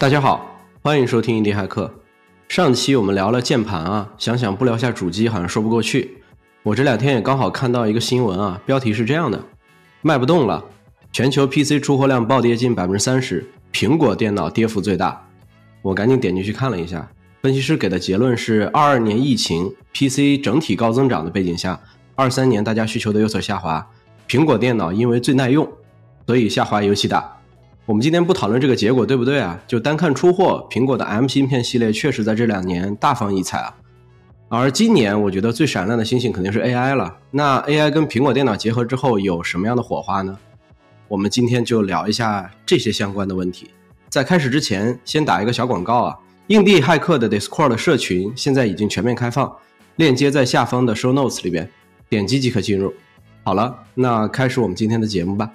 大家好，欢迎收听印地骇客。上期我们聊了键盘啊，想想不聊下主机好像说不过去。我这两天也刚好看到一个新闻啊，标题是这样的：卖不动了，全球 PC 出货量暴跌近百分之三十，苹果电脑跌幅最大。我赶紧点进去看了一下，分析师给的结论是：二二年疫情 PC 整体高增长的背景下，二三年大家需求都有所下滑，苹果电脑因为最耐用，所以下滑尤其大。我们今天不讨论这个结果对不对啊？就单看出货，苹果的 M 芯片系列确实在这两年大放异彩啊。而今年我觉得最闪亮的星星肯定是 AI 了。那 AI 跟苹果电脑结合之后有什么样的火花呢？我们今天就聊一下这些相关的问题。在开始之前，先打一个小广告啊！硬地骇客的 Discord 社群现在已经全面开放，链接在下方的 Show Notes 里边，点击即可进入。好了，那开始我们今天的节目吧。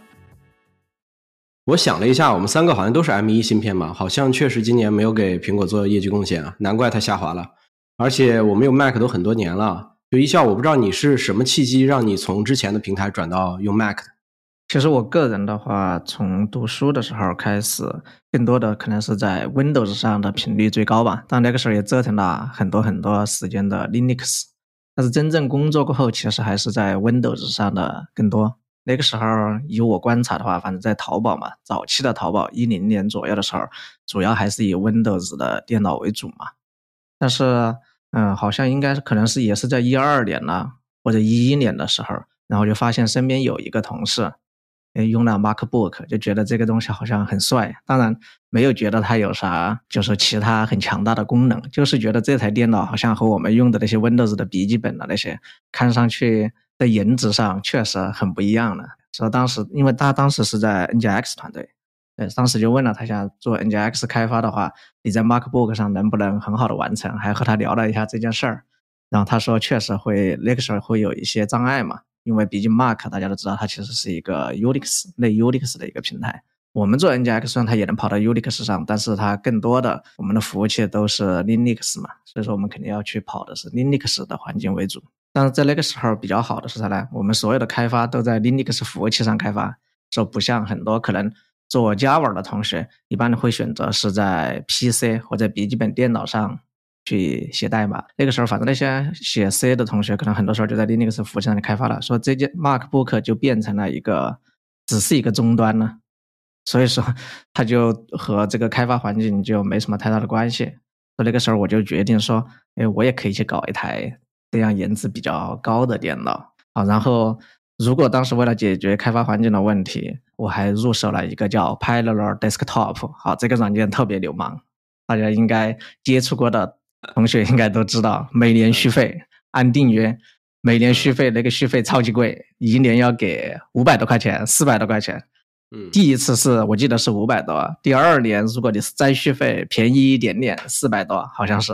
我想了一下，我们三个好像都是 M1 芯片嘛，好像确实今年没有给苹果做业绩贡献啊，难怪它下滑了。而且我们用 Mac 都很多年了，就一笑，我不知道你是什么契机让你从之前的平台转到用 Mac 的。其实我个人的话，从读书的时候开始，更多的可能是在 Windows 上的频率最高吧。但那个时候也折腾了很多很多时间的 Linux，但是真正工作过后，其实还是在 Windows 上的更多。那个时候，以我观察的话，反正在淘宝嘛，早期的淘宝一零年左右的时候，主要还是以 Windows 的电脑为主嘛。但是，嗯，好像应该是可能是也是在一二年了，或者一一年的时候，然后就发现身边有一个同事，用了 MacBook，就觉得这个东西好像很帅。当然，没有觉得它有啥就是其他很强大的功能，就是觉得这台电脑好像和我们用的那些 Windows 的笔记本的那些看上去。在颜值上确实很不一样的，所以当时因为他当时是在 NGX 团队，对，当时就问了他想做 NGX 开发的话，你在 MacBook 上能不能很好的完成？还和他聊了一下这件事儿，然后他说确实会那个时候会有一些障碍嘛，因为毕竟 Mac 大家都知道它其实是一个 Unix 类 Unix 的一个平台，我们做 NGX 虽然它也能跑到 Unix 上，但是它更多的我们的服务器都是 Linux 嘛，所以说我们肯定要去跑的是 Linux 的环境为主。但是在那个时候比较好的是啥呢？我们所有的开发都在 Linux 服务器上开发，就不像很多可能做 Java 的同学，一般会选择是在 PC 或者笔记本电脑上去写代码。那个时候，反正那些写 C 的同学，可能很多时候就在 Linux 服务器上开发了。说这件 MacBook 就变成了一个只是一个终端了，所以说它就和这个开发环境就没什么太大的关系。所以那个时候我就决定说，哎，我也可以去搞一台。这样颜值比较高的电脑。啊，然后如果当时为了解决开发环境的问题，我还入手了一个叫 Parallel Desktop，好，这个软件特别流氓，大家应该接触过的同学应该都知道，每年续费按订阅，每年续费那个续费超级贵，一年要给五百多块钱，四百多块钱。嗯，第一次是我记得是五百多，第二年如果你是再续费，便宜一点点，四百多，好像是。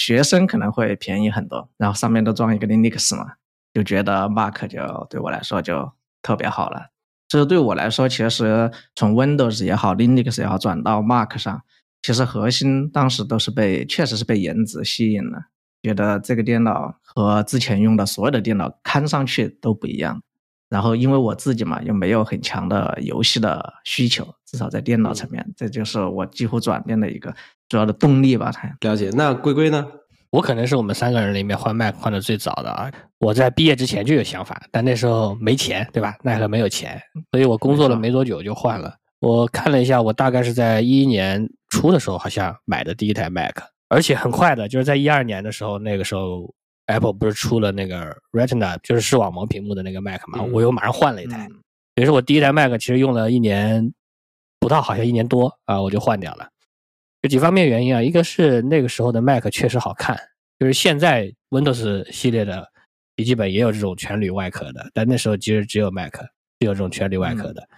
学生可能会便宜很多，然后上面都装一个 Linux 嘛，就觉得 Mac 就对我来说就特别好了。这对我来说，其实从 Windows 也好，Linux 也好，转到 Mac 上，其实核心当时都是被，确实是被颜值吸引了，觉得这个电脑和之前用的所有的电脑看上去都不一样。然后因为我自己嘛，又没有很强的游戏的需求，至少在电脑层面，这就是我几乎转变的一个。主要的动力吧，他了解。那龟龟呢？我可能是我们三个人里面换 Mac 换的最早的啊。我在毕业之前就有想法，但那时候没钱，对吧？奈何没有钱，所以我工作了没多久就换了。我看了一下，我大概是在一一年初的时候，好像买的第一台 Mac，而且很快的，就是在一二年的时候，那个时候 Apple 不是出了那个 Retina，就是视网膜屏幕的那个 Mac 嘛，我又马上换了一台。于是我第一台 Mac 其实用了一年不到，好像一年多啊，我就换掉了。有几方面原因啊，一个是那个时候的 Mac 确实好看，就是现在 Windows 系列的笔记本也有这种全铝外壳的，但那时候其实只有 Mac 有这种全铝外壳的，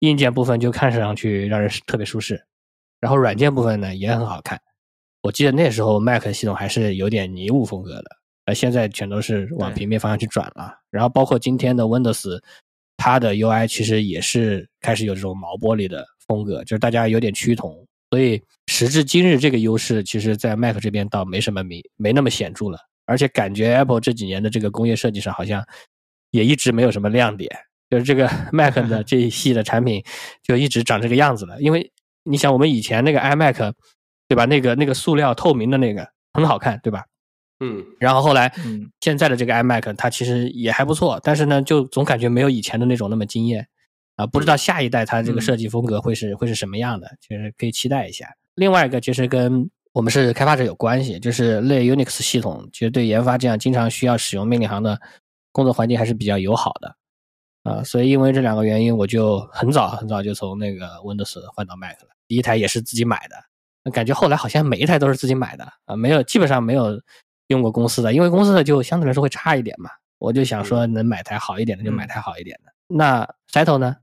硬件部分就看上去让人特别舒适，然后软件部分呢也很好看。我记得那时候 Mac 系统还是有点迷雾风格的，而现在全都是往平面方向去转了。然后包括今天的 Windows，它的 UI 其实也是开始有这种毛玻璃的风格，就是大家有点趋同。所以时至今日，这个优势其实，在 Mac 这边倒没什么明，没那么显著了。而且感觉 Apple 这几年的这个工业设计上，好像也一直没有什么亮点。就是这个 Mac 的这一系的产品，就一直长这个样子了。因为你想我们以前那个 iMac，对吧？那个那个塑料透明的那个很好看，对吧？嗯，然后后来嗯现在的这个 iMac 它其实也还不错，但是呢，就总感觉没有以前的那种那么惊艳啊。不知道下一代它这个嗯设计风格会是会是什么样的，其实可以期待一下。另外一个其实跟我们是开发者有关系，就是类 Unix 系统，其实对研发这样经常需要使用命令行的工作环境还是比较友好的啊。所以因为这两个原因，我就很早很早就从那个 Windows 换到 Mac 了。第一台也是自己买的，感觉后来好像每一台都是自己买的啊，没有基本上没有用过公司的，因为公司的就相对来说会差一点嘛。我就想说能买台好一点的就买台好一点的。那 Settle 呢？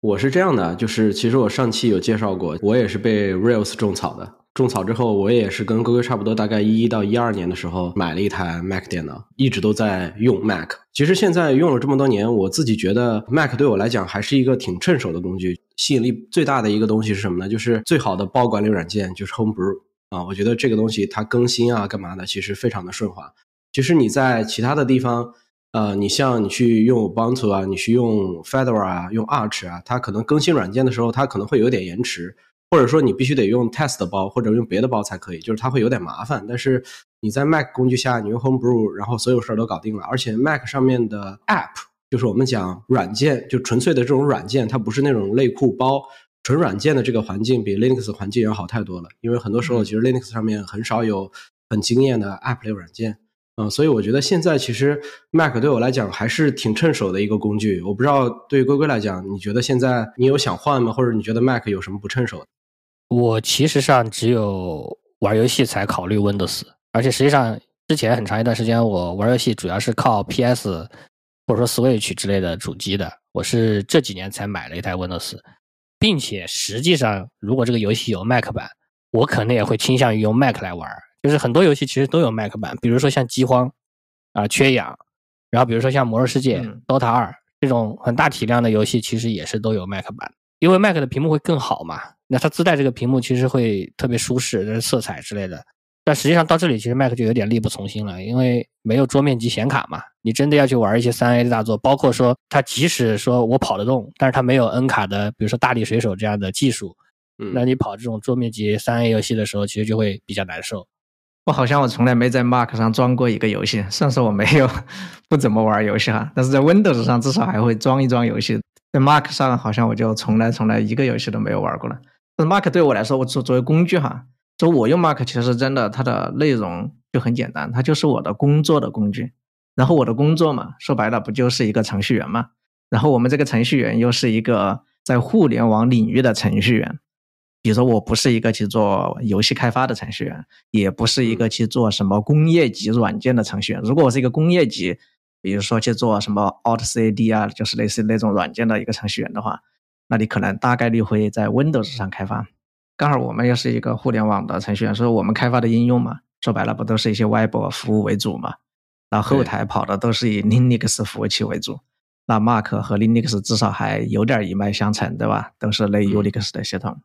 我是这样的，就是其实我上期有介绍过，我也是被 Rails 种草的。种草之后，我也是跟哥哥差不多，大概一一到一二年的时候买了一台 Mac 电脑，一直都在用 Mac。其实现在用了这么多年，我自己觉得 Mac 对我来讲还是一个挺趁手的工具。吸引力最大的一个东西是什么呢？就是最好的包管理软件就是 Homebrew 啊，我觉得这个东西它更新啊干嘛的，其实非常的顺滑。其实你在其他的地方，呃，你像你去用 Ubuntu 啊，你去用 Fedora 啊，用 Arch 啊，它可能更新软件的时候，它可能会有点延迟，或者说你必须得用 test 包或者用别的包才可以，就是它会有点麻烦。但是你在 Mac 工具下，你用 Homebrew，然后所有事儿都搞定了，而且 Mac 上面的 App，就是我们讲软件，就纯粹的这种软件，它不是那种类库包。纯软件的这个环境比 Linux 环境要好太多了，因为很多时候其实 Linux 上面很少有很惊艳的 App 类软件。嗯，所以我觉得现在其实 Mac 对我来讲还是挺趁手的一个工具。我不知道对于龟龟来讲，你觉得现在你有想换吗？或者你觉得 Mac 有什么不趁手的？我其实上只有玩游戏才考虑 Windows，而且实际上之前很长一段时间我玩游戏主要是靠 PS 或者说 Switch 之类的主机的。我是这几年才买了一台 Windows，并且实际上如果这个游戏有 Mac 版，我可能也会倾向于用 Mac 来玩。就是很多游戏其实都有 Mac 版，比如说像饥荒啊、缺氧，然后比如说像魔兽世界、嗯 DOTA 二这种很大体量的游戏，其实也是都有 Mac 版。因为 Mac 的屏幕会更好嘛，那它自带这个屏幕其实会特别舒适，色彩之类的。但实际上到这里，其实 Mac 就有点力不从心了，因为没有桌面级显卡嘛。你真的要去玩一些三 A 的大作，包括说它即使说我跑得动，但是它没有 N 卡的，比如说大力水手这样的技术，嗯，那你跑这种桌面级三 A 游戏的时候，其实就会比较难受。我好像我从来没在 Mac 上装过一个游戏，虽然说我没有 不怎么玩游戏哈，但是在 Windows 上至少还会装一装游戏。在 Mac 上好像我就从来从来一个游戏都没有玩过了。但是 Mac 对我来说，我作作为工具哈，就我用 Mac 其实真的它的内容就很简单，它就是我的工作的工具。然后我的工作嘛，说白了不就是一个程序员嘛？然后我们这个程序员又是一个在互联网领域的程序员。比如说，我不是一个去做游戏开发的程序员，也不是一个去做什么工业级软件的程序员。如果我是一个工业级，比如说去做什么 AutoCAD 啊，就是类似那种软件的一个程序员的话，那你可能大概率会在 Windows 上开发。刚好我们又是一个互联网的程序员，所以我们开发的应用嘛，说白了不都是一些 Web 服务为主嘛？然后后台跑的都是以 Linux 服务器为主。那 Mac 和 Linux 至少还有点一脉相承，对吧？都是类 Unix 的系统。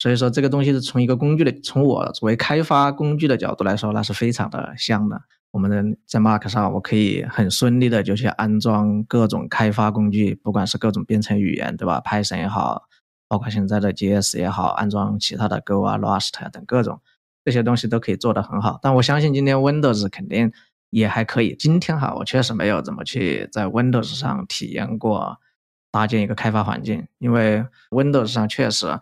所以说这个东西是从一个工具的，从我作为开发工具的角度来说，那是非常的香的。我们在 Mac 上，我可以很顺利的就去安装各种开发工具，不管是各种编程语言，对吧？Python 也好，包括现在的 JS 也好，安装其他的 Go 啊、Rust 啊等各种这些东西都可以做得很好。但我相信今天 Windows 肯定也还可以。今天哈，我确实没有怎么去在 Windows 上体验过搭建一个开发环境，因为 Windows 上确实。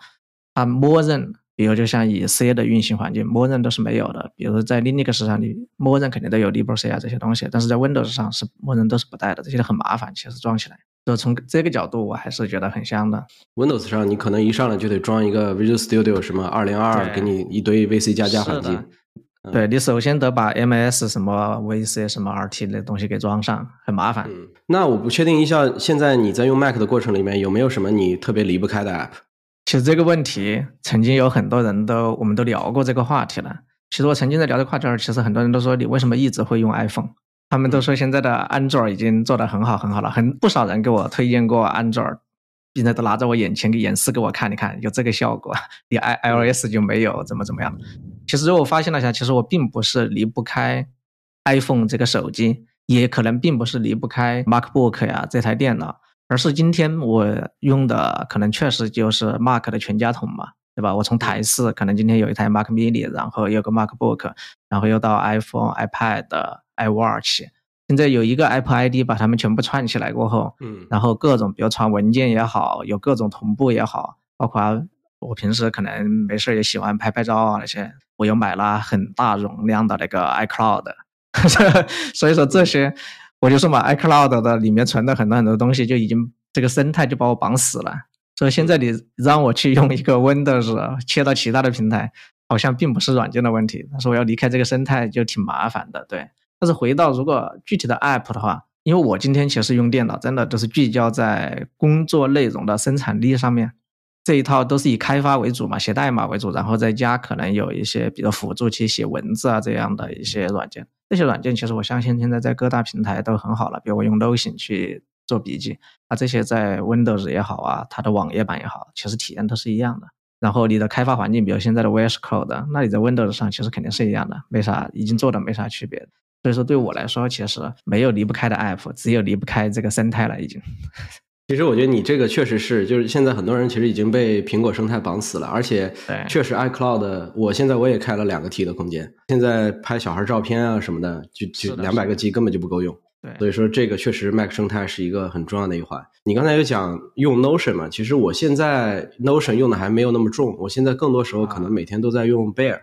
它默认，比如就像以 C 的运行环境，默认都是没有的。比如在 Linux 上，你默认肯定都有 libc 啊这些东西，但是在 Windows 上是默认都是不带的，这些很麻烦，其实装起来。就从这个角度，我还是觉得很香的。Windows 上你可能一上来就得装一个 Visual Studio 什么二零二二，给你一堆 VC 加加环境。对你首先得把 MS 什么 VC 什么 RT 那东西给装上，很麻烦。嗯，那我不确定一下，现在你在用 Mac 的过程里面有没有什么你特别离不开的 App？其实这个问题，曾经有很多人都我们都聊过这个话题了。其实我曾经在聊这个话题时，其实很多人都说你为什么一直会用 iPhone？他们都说现在的 Android 已经做得很好很好了，很不少人给我推荐过 Android，并且都拿在我眼前给演示给我看，你看有这个效果，你 i iOS 就没有怎么怎么样。其实我发现了一下，其实我并不是离不开 iPhone 这个手机，也可能并不是离不开 MacBook 呀这台电脑。而是今天我用的可能确实就是 Mac 的全家桶嘛，对吧？我从台式可能今天有一台 Mac Mini，然后有个 MacBook，然后又到 iPhone、iPad、iWatch，现在有一个 Apple ID 把它们全部串起来过后，嗯。然后各种比如传文件也好，有各种同步也好，包括我平时可能没事儿也喜欢拍拍照啊那些，我又买了很大容量的那个 iCloud，所以说这些我就说嘛，iCloud 的里面存的很多很多东西就已经这个生态就把我绑死了。所以现在你让我去用一个 Windows 切到其他的平台，好像并不是软件的问题，但是我要离开这个生态就挺麻烦的，对。但是回到如果具体的 App 的话，因为我今天其实用电脑真的都是聚焦在工作内容的生产力上面，这一套都是以开发为主嘛，写代码为主，然后再加可能有一些比如辅助去写文字啊这样的一些软件。这些软件其实我相信现在在各大平台都很好了，比如我用 Notion 去做笔记，啊这些在 Windows 也好啊，它的网页版也好，其实体验都是一样的。然后你的开发环境，比如现在的 VS Code，那你在 Windows 上其实肯定是一样的，没啥，已经做的没啥区别。所以说对我来说，其实没有离不开的 App，只有离不开这个生态了，已经。其实我觉得你这个确实是，就是现在很多人其实已经被苹果生态绑死了，而且确实 iCloud，我现在我也开了两个 T 的空间，现在拍小孩照片啊什么的，就就两百个 G 根本就不够用。对，所以说这个确实 Mac 生态是一个很重要的一环。你刚才有讲用 Notion 嘛？其实我现在 Notion 用的还没有那么重，我现在更多时候可能每天都在用 Bear，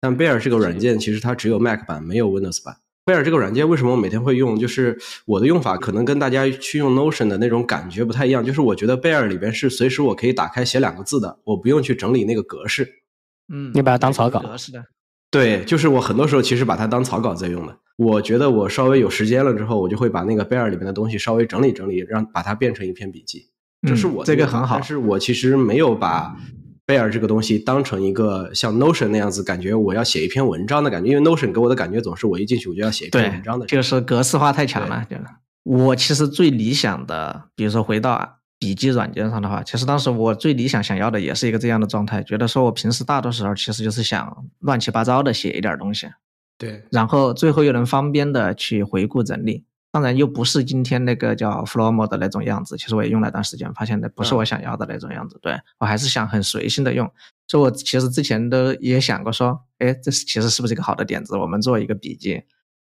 但 Bear 这个软件其实它只有 Mac 版，没有 Windows 版。Bear 这个软件为什么我每天会用？就是我的用法可能跟大家去用 Notion 的那种感觉不太一样，就是我觉得 Bear 里边是随时我可以打开写两个字的，我不用去整理那个格式。嗯，你把它当草稿格式的，对，就是我很多时候其实把它当草稿在用的。我觉得我稍微有时间了之后，我就会把那个 Bear 里面的东西稍微整理整理，让把它变成一篇笔记。这是嗯我这个很好但是我其实没有把 Bear 这个东西当成一个像 Notion 那样子，感觉我要写一篇文章的感觉。因为 Notion 给我的感觉总是我一进去我就要写一篇文章的，就是格式化太强了。就是我其实最理想的，比如说回到笔记软件上的话，其实当时我最理想想要的也是一个这样的状态，觉得说我平时大多时候其实就是想乱七八糟的写一点东西，对然后最后又能方便的去回顾整理。当然又不是今天那个叫 Flomo 的那种样子，其实我也用了一段时间，发现那不是我想要的那种样子。对我还是想很随性的用，所以我其实之前都也想过说，哎，这是其实是不是一个好的点子？我们做一个笔记，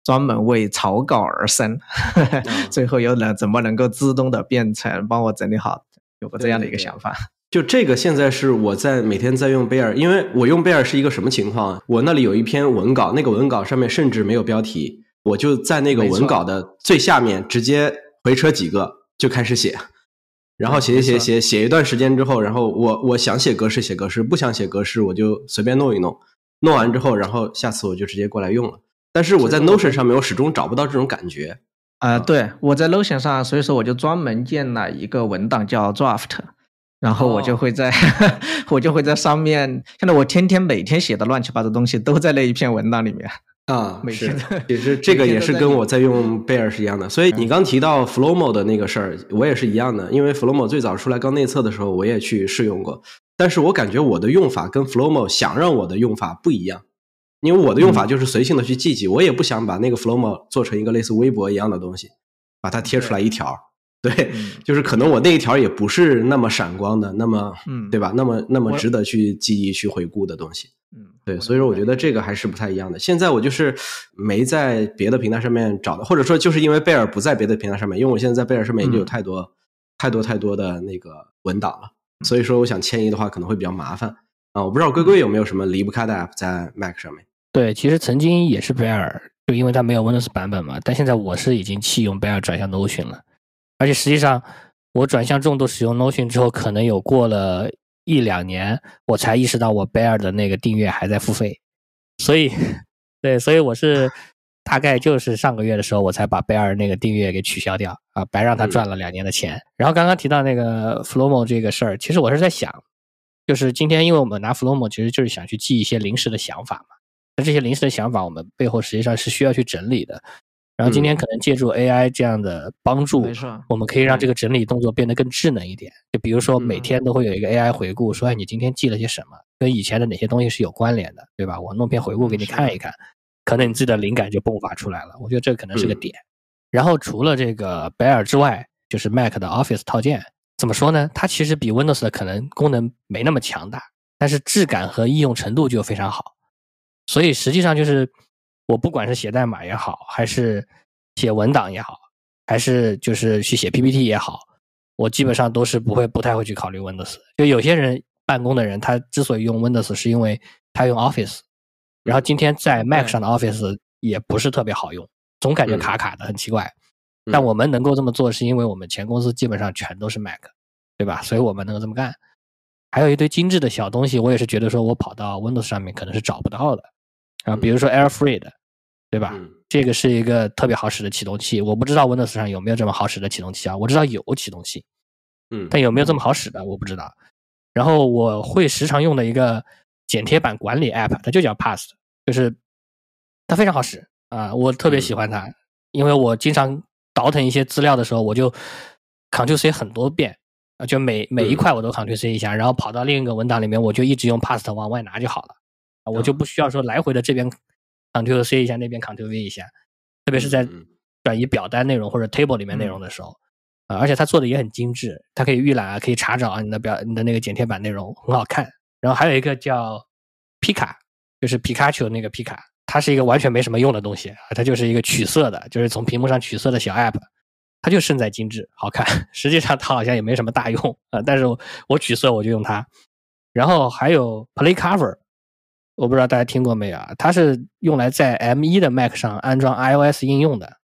专门为草稿而生，最后又能怎么能够自动的变成帮我整理好？有过这样的一个想法。就这个现在是我在每天在用 Bear，因为我用 Bear 是一个什么情况啊？我那里有一篇文稿，那个文稿上面甚至没有标题，我就在那个文稿的最下面直接回车几个就开始写，然后写写写写写一段时间之后，然后我我想写格式写格式，不想写格式我就随便弄一弄，弄完之后，然后下次我就直接过来用了。但是我在 Notion 上面我始终找不到这种感觉。呃，对，我在 Notion 上，所以说我就专门建了一个文档叫 Draft，然后我就哦会在、我就会在上面，现在我天天每天写的乱七八糟东西都在那一篇文档里面。啊，是每天都，其实 这个也是跟我在用 Bear 是一样的。所以嗯你刚提到 Flomo 的那个事儿，我也是一样的。因为 Flomo 最早出来刚内测的时候，我也去试用过，但是我感觉我的用法跟 Flomo 想让我的用法不一样。因为我的用嗯法就是随性的去记记，我也不想把那个 Flomo 做成一个类似微博一样的东西，把它贴出来一条。对，嗯就是可能我那一条也不是那么闪光的，那么嗯对吧？那么那么值得去记忆、去回顾的东西。嗯，对，所以说我觉得这个还是不太一样的。现在我就是没在别的平台上面找的，或者说就是因为贝尔不在别的平台上面，因为我现在在贝尔上面已经有嗯太多、太多太多的那个文档了，所以说我想迁移的话可能会比较麻烦啊。我不知道龟龟有没有什么离不开的 app 在 Mac 上面？对，其实曾经也是 Bear，就因为它没有 Windows 版本嘛，但现在我是已经弃用 Bear 转向 Notion 了，而且实际上我转向重度使用 Notion 之后，可能有过了一两年，我才意识到我 Bear 的那个订阅还在付费，所以对，所以我是大概就是上个月的时候，我才把 Bear 那个订阅给取消掉啊，白让他嗯赚了两年的钱。然后刚刚提到那个 Flomo 这个事儿，其实我是在想，就是今天因为我们拿 Flomo 其实就是想去记一些临时的想法嘛。那这些临时的想法，我们背后实际上是需要去整理的。然后今天可能借助 AI 这样的帮助，没错我们可以让这个整理动作变得更智能一点。就比如说每嗯天都会有一个 AI 回顾，说哎你今天记了些什么，跟以前的哪些东西是有关联的，对吧？我弄篇回顾给你看一看，可能你自己的灵感就迸发出来了。我觉得这可能是个嗯点。然后除了这个 Bear 之外，就是 Mac 的 Office 套件，怎么说呢？它其实比 Windows 的可能功能没那么强大。但是质感和易用程度就非常好。所以实际上就是，我不管是写代码也好，还是写文档也好，还是就是去写 PPT 也好，我基本上都是不会不太会去考虑 Windows。就有些人办公的人，他之所以用 Windows，是因为他用 Office，然后今天在 Mac 上的 Office 也不是特别好用，总感觉卡卡的，很奇怪。但我们能够这么做，是因为我们前公司基本上全都是 Mac，对吧？所以我们能够这么干。还有一堆精致的小东西，我也是觉得说我跑到 Windows 上面可能是找不到的啊，比如说 AirFree 的，对吧？这个是一个特别好使的启动器，我不知道 Windows 上有没有这么好使的启动器啊？我知道有启动器，嗯，但有没有这么好使的我不知道。然后我会时常用的一个剪贴板管理 App，它就叫 Past，就是它非常好使啊，我特别喜欢它，因为我经常。倒腾一些资料的时候，我就 Ctrl C 很多遍啊，就每每一块我都 Ctrl C 一下，然后跑到另一个文档里面，我就一直用 Past 往外拿就好了啊，我就不需要说来回的这边 Ctrl C 一下，那边 Ctrl V 一下，特别是在转移表单内容或者 Table 里面内容的时候啊，而且它做的也很精致，它可以预览啊，可以查找啊，你的表你的那个剪贴板内容很好看。然后还有一个叫皮卡，就是皮卡丘那个皮卡。它是一个完全没什么用的东西，它就是一个取色的，就是从屏幕上取色的小 app，它就胜在精致好看。实际上它好像也没什么大用啊，但是我取色我就用它。然后还有 Play Cover，我不知道大家听过没有啊？它是用来在 M1 的 Mac 上安装 iOS 应用的，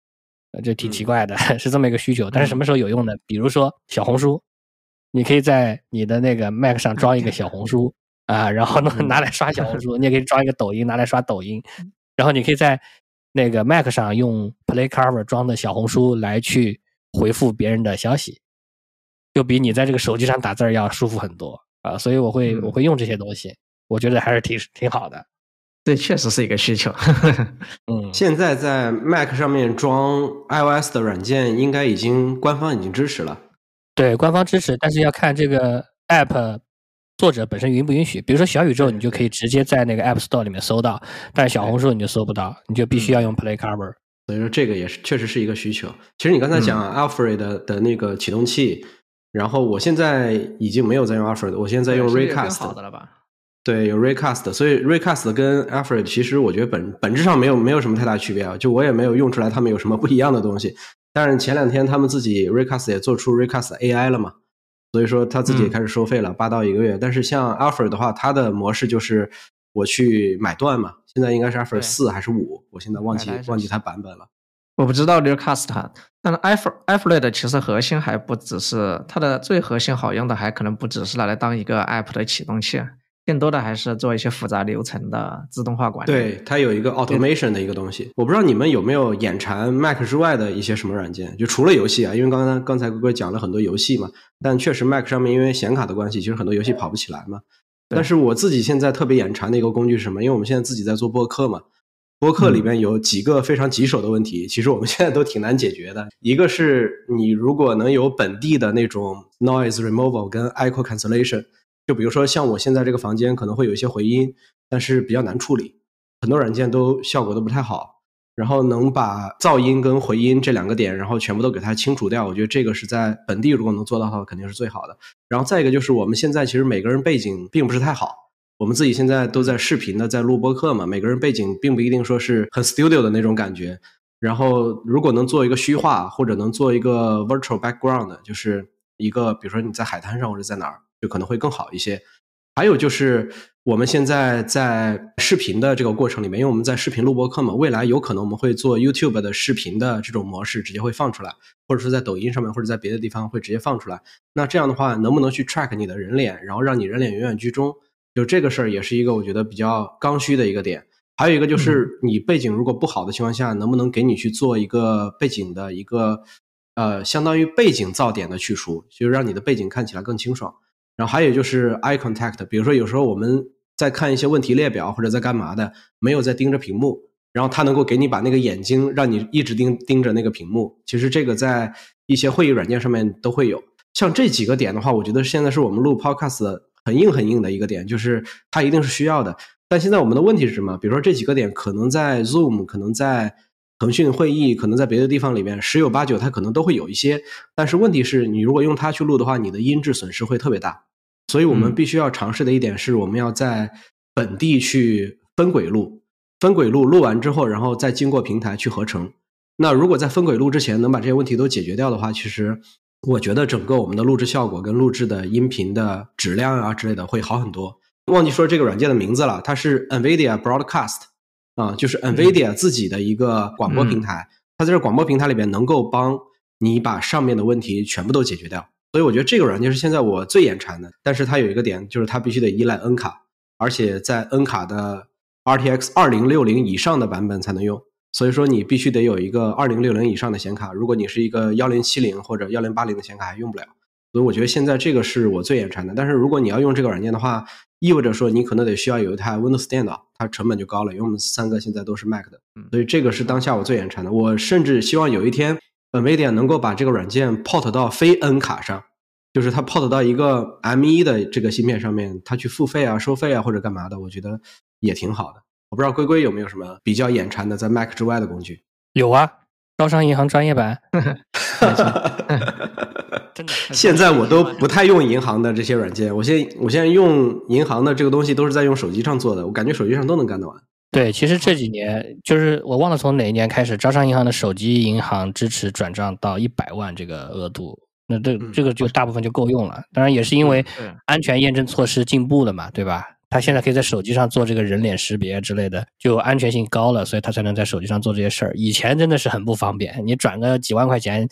这挺奇怪的，是这么一个需求。但是什么时候有用呢？比如说小红书，你可以在你的那个 Mac 上装一个小红书。啊，然后呢，拿来刷小红书，你也可以装一个抖音，拿来刷抖音。然后你可以在那个 Mac 上用 Play Cover 装的小红书来去回复别人的消息，就比你在这个手机上打字要舒服很多啊。所以我会我会用这些东西，我觉得还是挺挺好的。这确实是一个需求。嗯，现在在 Mac 上面装 iOS 的软件，应该已经官方已经支持了。对，官方支持，但是要看这个 App。作者本身允不允许？比如说小宇宙，你就可以直接在那个 App Store 里面搜到，但是小红书你就搜不到，你就必须要用 Play Cover。所以说这个也是确实是一个需求。其实你刚才讲 Alfred 的的那个启动器，然后我现在已经没有在用 Alfred，我现在用 Recast。好的了吧？对，有 Recast，所以 Recast 跟 Alfred 其实我觉得本本质上没有没有什么太大区别啊，就我也没有用出来他们有什么不一样的东西。但是前两天他们自己 Recast 也做出 Recast AI 了嘛？所以说他自己也开始收费了，八到一个月。但是像 Alfred 的话，它的模式就是我去买断嘛。现在应该是 Alfred 四还是五？我现在忘记忘记它版本了。我不知道 Recast 它，但是 Alfred Alfred 其实核心还不只是它的最核心好用的，还可能不只是拿来当一个 App 的启动器。更多的还是做一些复杂流程的自动化管理。对，它有一个 automation 的一个东西。我不知道你们有没有眼馋 Mac 之外的一些什么软件？就除了游戏啊，因为刚刚刚才哥哥讲了很多游戏嘛。但确实 Mac 上面因为显卡的关系，其实很多游戏跑不起来嘛。但是我自己现在特别眼馋的一个工具是什么？因为我们现在自己在做播客嘛，播客里面有几个非常棘手的问题，其实我们现在都挺难解决的。一个是你如果能有本地的那种 noise removal 跟 echo cancellation。就比如说，像我现在这个房间可能会有一些回音，但是比较难处理，很多软件都效果都不太好。然后能把噪音跟回音这两个点，然后全部都给它清除掉，我觉得这个是在本地如果能做到的话，肯定是最好的。然后再一个就是我们现在其实每个人背景并不是太好，我们自己现在都在视频的在录播课嘛，每个人背景并不一定说是很 studio 的那种感觉。然后如果能做一个虚化，或者能做一个 virtual background，就是一个比如说你在海滩上或者在哪儿。就可能会更好一些。还有就是我们现在在视频的这个过程里面，因为我们在视频录播课嘛，未来有可能我们会做 YouTube 的视频的这种模式，直接会放出来，或者说在抖音上面或者在别的地方会直接放出来。那这样的话，能不能去 track 你的人脸，然后让你人脸永远居中？就这个事儿也是一个我觉得比较刚需的一个点。还有一个就是你背景如果不好的情况下，能不能给你去做一个背景的一个呃，相当于背景噪点的去除，就是让你的背景看起来更清爽。然后还有就是 eye contact，比如说有时候我们在看一些问题列表或者在干嘛的，没有在盯着屏幕，然后它能够给你把那个眼睛让你一直盯盯着那个屏幕。其实这个在一些会议软件上面都会有。像这几个点的话，我觉得现在是我们录 podcast 很硬很硬的一个点，就是它一定是需要的。但现在我们的问题是什么？比如说这几个点可能在 Zoom，可能在腾讯会议，可能在别的地方里面十有八九它可能都会有一些。但是问题是你如果用它去录的话，你的音质损失会特别大。所以我们必须要尝试的一点是，我们要在本地去分轨录，分轨录录完之后，然后再经过平台去合成。那如果在分轨录之前能把这些问题都解决掉的话，其实我觉得整个我们的录制效果跟录制的音频的质量啊之类的会好很多。忘记说这个软件的名字了，它是 NVIDIA Broadcast 啊，就是 NVIDIA 自己的一个广播平台。它在这广播平台里边能够帮你把上面的问题全部都解决掉。所以我觉得这个软件是现在我最眼馋的，但是它有一个点，就是它必须得依赖 N 卡，而且在 N 卡的 RTX 二零六零以上的版本才能用。所以说你必须得有一个二零六零以上的显卡，如果你是一个幺零七零或者幺零八零的显卡还用不了。所以我觉得现在这个是我最眼馋的。但是如果你要用这个软件的话，意味着说你可能得需要有一台 Windows 电脑，它成本就高了，因为我们三个现在都是 Mac 的，所以这个是当下我最眼馋的。我甚至希望有一天 NVIDIA 能够把这个软件 port 到非 N 卡上。就是它 port 到一个 M1 的这个芯片上面，它去付费啊、收费啊或者干嘛的，我觉得也挺好的。我不知道龟龟有没有什么比较眼馋的在 Mac 之外的工具？有啊，招商银行专业版。真的，现在我都不太用银行的这些软件。我现我现在用银行的这个东西都是在用手机上做的，我感觉手机上都能干得完。对，其实这几年就是我忘了从哪一年开始，招商银行的手机银行支持转账到一百万这个额度。那这这个就大部分就够用了，当然也是因为安全验证措施进步了嘛，对吧？他现在可以在手机上做这个人脸识别之类的，就安全性高了，所以他才能在手机上做这些事儿。以前真的是很不方便，你转个几万块钱，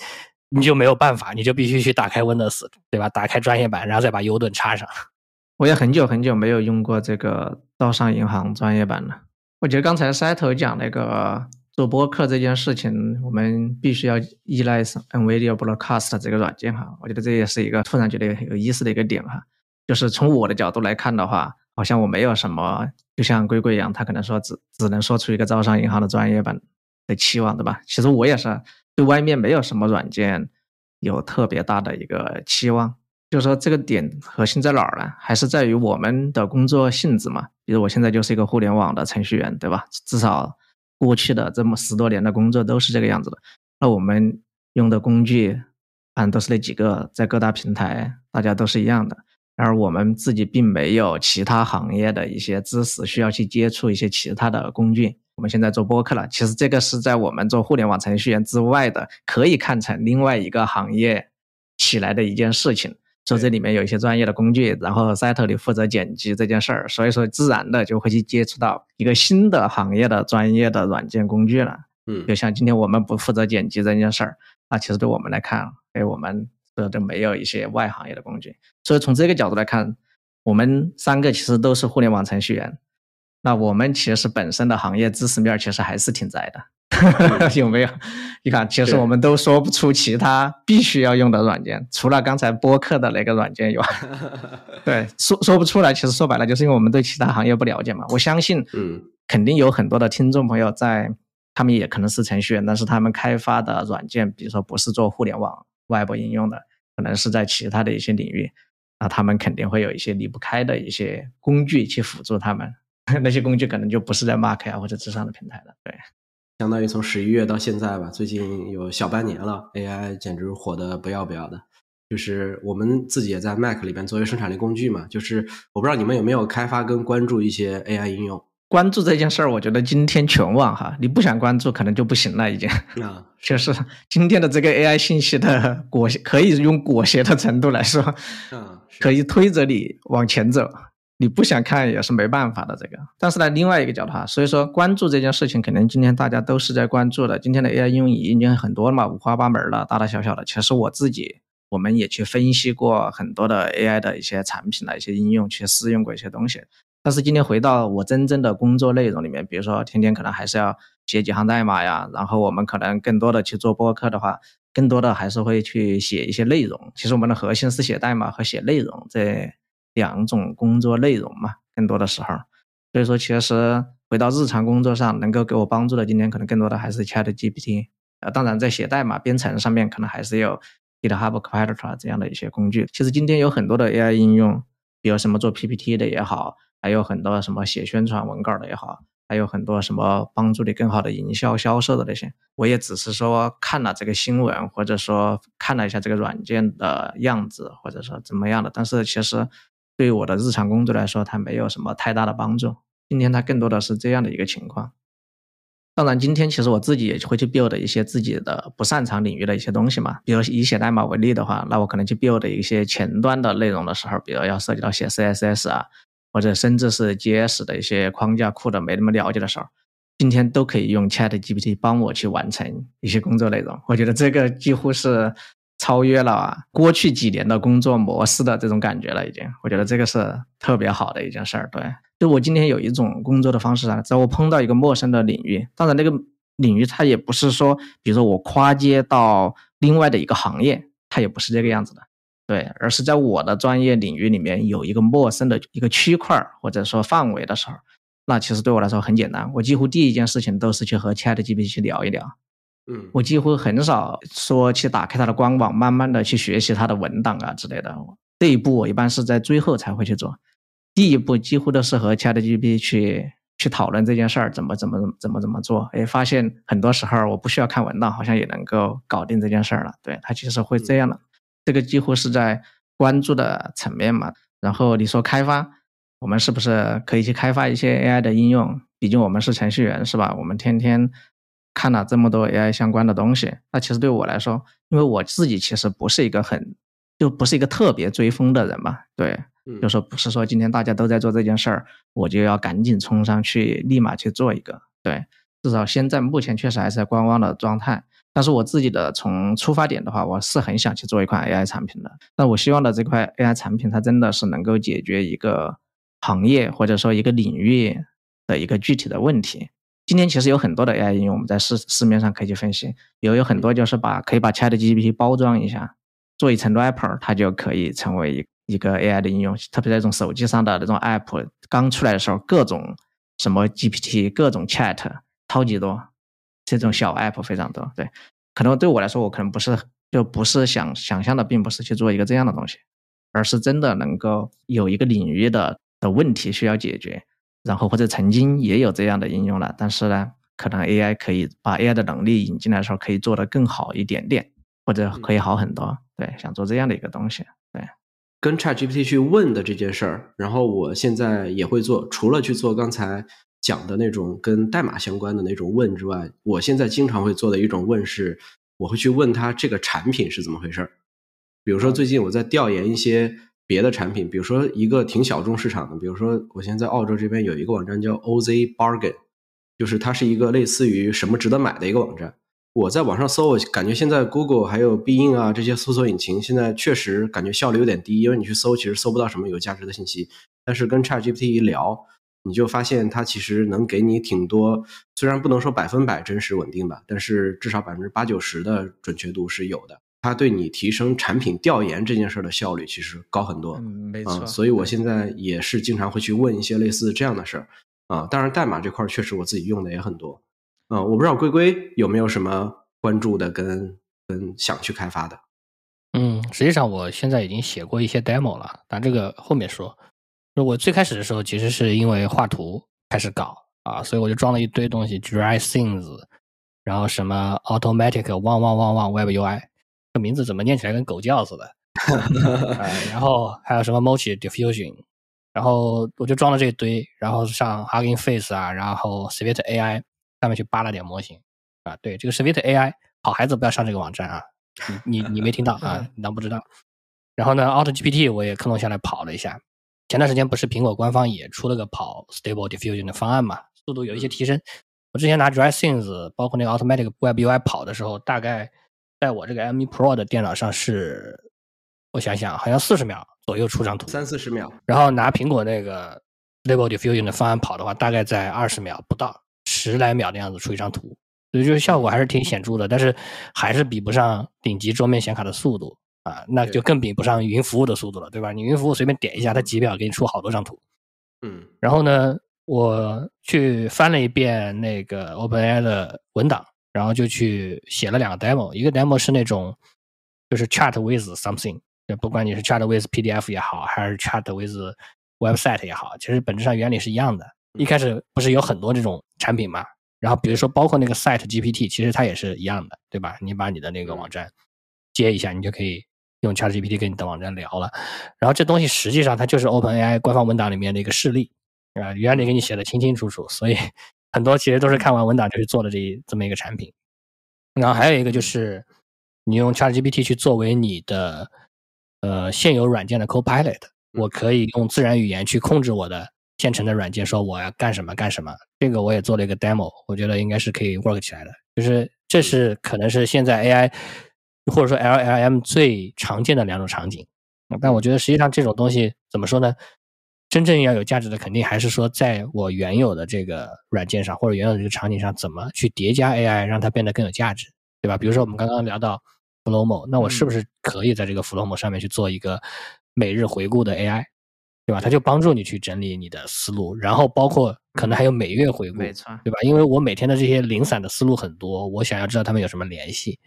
你就没有办法，你就必须去打开 Windows，对吧？打开专业版，然后再把 U 盾插上。我也很久很久没有用过这个招商银行专业版了。我觉得刚才塞头讲那个。做播客这件事情，我们必须要依赖 NVIDIA Broadcast 这个软件哈。我觉得这也是一个突然觉得很有意思的一个点哈。就是从我的角度来看的话，好像我没有什么，就像龟龟一样，他可能说只只能说出一个招商银行的专业版的期望，对吧？其实我也是对外面没有什么软件有特别大的一个期望。就是说这个点核心在哪儿呢？还是在于我们的工作性质嘛。比如我现在就是一个互联网的程序员，对吧？至少。过去的这么十多年的工作都是这个样子的，那我们用的工具，嗯，都是那几个，在各大平台大家都是一样的。而我们自己并没有其他行业的一些知识需要去接触一些其他的工具。我们现在做播客了，其实这个是在我们做互联网程序员之外的，可以看成另外一个行业起来的一件事情。说这里面有一些专业的工具，然后 Set 里负责剪辑这件事儿，所以说自然的就会去接触到一个新的行业的专业的软件工具了。嗯，就像今天我们不负责剪辑这件事儿，那其实对我们来看，哎，我们这都没有一些外行业的工具。所以从这个角度来看，我们三个其实都是互联网程序员，那我们其实本身的行业知识面其实还是挺窄的。有没有？你看，其实我们都说不出其他必须要用的软件，除了刚才播客的那个软件以外，对，说说不出来。其实说白了，就是因为我们对其他行业不了解嘛。我相信，嗯，肯定有很多的听众朋友在，他们也可能是程序员，但是他们开发的软件，比如说不是做互联网外部应用的，可能是在其他的一些领域，那他们肯定会有一些离不开的一些工具去辅助他们。那些工具可能就不是在 Mark 啊或者之上的平台了，对。相当于从十一月到现在吧，最近有小半年了，AI 简直火的不要不要的。就是我们自己也在 Mac 里边作为生产力工具嘛，就是我不知道你们有没有开发跟关注一些 AI 应用。关注这件事儿，我觉得今天全网哈，你不想关注可能就不行了，已经。啊，就是今天的这个 AI 信息的裹可以用裹挟的程度来说，嗯，可以推着你往前走。你不想看也是没办法的，这个。但是呢，另外一个角度哈，所以说关注这件事情，肯定今天大家都是在关注的。今天的 AI 应用已经很多了嘛，五花八门了，大大小小的。其实我自己，我们也去分析过很多的 AI 的一些产品的一些应用，去试用过一些东西。但是今天回到我真正的工作内容里面，比如说天天可能还是要写几行代码呀，然后我们可能更多的去做播客的话，更多的还是会去写一些内容。其实我们的核心是写代码和写内容这。两种工作内容嘛，更多的时候，所以说其实回到日常工作上，能够给我帮助的，今天可能更多的还是 Chat GPT。呃，当然在写代码编程上面，可能还是有 GitHub Copilot 这样的一些工具。其实今天有很多的 AI 应用，比如什么做 PPT 的也好，还有很多什么写宣传文稿的也好，还有很多什么帮助你更好的营销销售的那些。我也只是说看了这个新闻，或者说看了一下这个软件的样子，或者说怎么样的，但是其实。对于我的日常工作来说，它没有什么太大的帮助。今天它更多的是这样的一个情况。当然，今天其实我自己也会去 build 一些自己的不擅长领域的一些东西嘛。比如以写代码为例的话，那我可能去 build 一些前端的内容的时候，比如要涉及到写 CSS 啊，或者甚至是 JS 的一些框架库的没那么了解的时候，今天都可以用 Chat GPT 帮我去完成一些工作内容。我觉得这个几乎是。超越了过去几年的工作模式的这种感觉了，已经，我觉得这个是特别好的一件事儿。对，就我今天有一种工作的方式啊，在我碰到一个陌生的领域，当然那个领域它也不是说，比如说我跨界到另外的一个行业，它也不是这个样子的，对，而是在我的专业领域里面有一个陌生的一个区块或者说范围的时候，那其实对我来说很简单，我几乎第一件事情都是去和 ChatGPT 去聊一聊。嗯，我几乎很少说去打开它的官网，慢慢的去学习它的文档啊之类的。这一步我一般是在最后才会去做。第一步几乎都是和 ChatGPT 去去讨论这件事儿怎么怎么怎么怎么做。哎，发现很多时候我不需要看文档，好像也能够搞定这件事儿了。对，它其实会这样的。这个几乎是在关注的层面嘛。然后你说开发，我们是不是可以去开发一些 AI 的应用？毕竟我们是程序员，是吧？我们天天。看了这么多 AI 相关的东西，那其实对我来说，因为我自己其实不是一个很，就不是一个特别追风的人嘛，对，就说不是说今天大家都在做这件事儿，我就要赶紧冲上去，立马去做一个，对，至少现在目前确实还是在观望的状态。但是我自己的从出发点的话，我是很想去做一款 AI 产品的。那我希望的这块 AI 产品，它真的是能够解决一个行业或者说一个领域的一个具体的问题。今天其实有很多的 AI 应用，我们在市市面上可以去分析，有有很多就是把可以把 ChatGPT 包装一下，做一层 wrapper，它就可以成为一一个 AI 的应用。特别在这种手机上的那种 app 刚出来的时候，各种什么 GPT，各种 Chat 超级多，这种小 app 非常多。对，可能对我来说，我可能不是就不是想想象的，并不是去做一个这样的东西，而是真的能够有一个领域的的问题需要解决。然后或者曾经也有这样的应用了，但是呢，可能 AI 可以把 AI 的能力引进来的时候，可以做得更好一点点，或者可以好很多。对，想做这样的一个东西。对，跟 ChatGPT 去问的这件事儿，然后我现在也会做，除了去做刚才讲的那种跟代码相关的那种问之外，我现在经常会做的一种问是，我会去问他这个产品是怎么回事儿。比如说最近我在调研一些。别的产品，比如说一个挺小众市场的，比如说我现在在澳洲这边有一个网站叫 OZ Bargain，就是它是一个类似于什么值得买的一个网站。我在网上搜，我感觉现在 Google 还有必应啊这些搜索引擎现在确实感觉效率有点低，因为你去搜其实搜不到什么有价值的信息。但是跟 ChatGPT 一聊，你就发现它其实能给你挺多，虽然不能说百分百真实稳定吧，但是至少百分之八九十的准确度是有的。它对你提升产品调研这件事的效率其实高很多，嗯，没错。所以我现在也是经常会去问一些类似这样的事儿啊。当然，代码这块确实我自己用的也很多啊。我不知道龟龟有没有什么关注的跟跟想去开发的。嗯，实际上我现在已经写过一些 demo 了，但这个后面说。我最开始的时候其实是因为画图开始搞啊，所以我就装了一堆东西，Dry Things，然后什么 Automatic 汪汪汪汪 Web UI。名字怎么念起来跟狗叫似的？然后还有什么 Mochi Diffusion，然后我就装了这一堆，然后上 Hugging Face 啊，然后 Swift AI 上面去扒了点模型啊。对，这个 Swift AI，好孩子不要上这个网站啊！你你你没听到啊？你当不知道。然后呢，Auto GPT 我也克隆下来跑了一下。前段时间不是苹果官方也出了个跑 Stable Diffusion 的方案嘛？速度有一些提升。我之前拿 Dry Things 包括那个 Automatic Web UI 跑的时候，大概。在我这个 M1 Pro 的电脑上是，我想想，好像四十秒左右出张图，三四十秒。然后拿苹果那个 Stable Diffusion 的方案跑的话，大概在二十秒不到，十来秒的样子出一张图，所以就是效果还是挺显著的。但是还是比不上顶级桌面显卡的速度啊，那就更比不上云服务的速度了，对吧？你云服务随便点一下，它几秒给你出好多张图。嗯。然后呢，我去翻了一遍那个 OpenAI 的文档。然后就去写了两个 demo，一个 demo 是那种就是 chat with something，就不管你是 chat with PDF 也好，还是 chat with website 也好，其实本质上原理是一样的。一开始不是有很多这种产品嘛？然后比如说包括那个 Site GPT，其实它也是一样的，对吧？你把你的那个网站接一下，你就可以用 ChatGPT 跟你的网站聊了。然后这东西实际上它就是 OpenAI 官方文档里面的一个示例啊，原理给你写的清清楚楚，所以很多其实都是看完文档就去做的这这么一个产品。然后还有一个就是你用 ChatGPT 去作为你的呃现有软件的 Copilot，我可以用自然语言去控制我的现成的软件，说我要干什么干什么。这个我也做了一个 demo，我觉得应该是可以 work 起来的。就是这是可能是现在 AI 或者说 LLM 最常见的两种场景。但我觉得实际上这种东西怎么说呢？真正要有价值的，肯定还是说在我原有的这个软件上或者原有的这个场景上，怎么去叠加 AI，让它变得更有价值，对吧？比如说我们刚刚聊到 Flomo，那我是不是可以在这个 Flomo 上面去做一个每日回顾的 AI，对吧？它就帮助你去整理你的思路，然后包括可能还有每月回顾，没错，对吧？因为我每天的这些零散的思路很多，我想要知道他们有什么联系，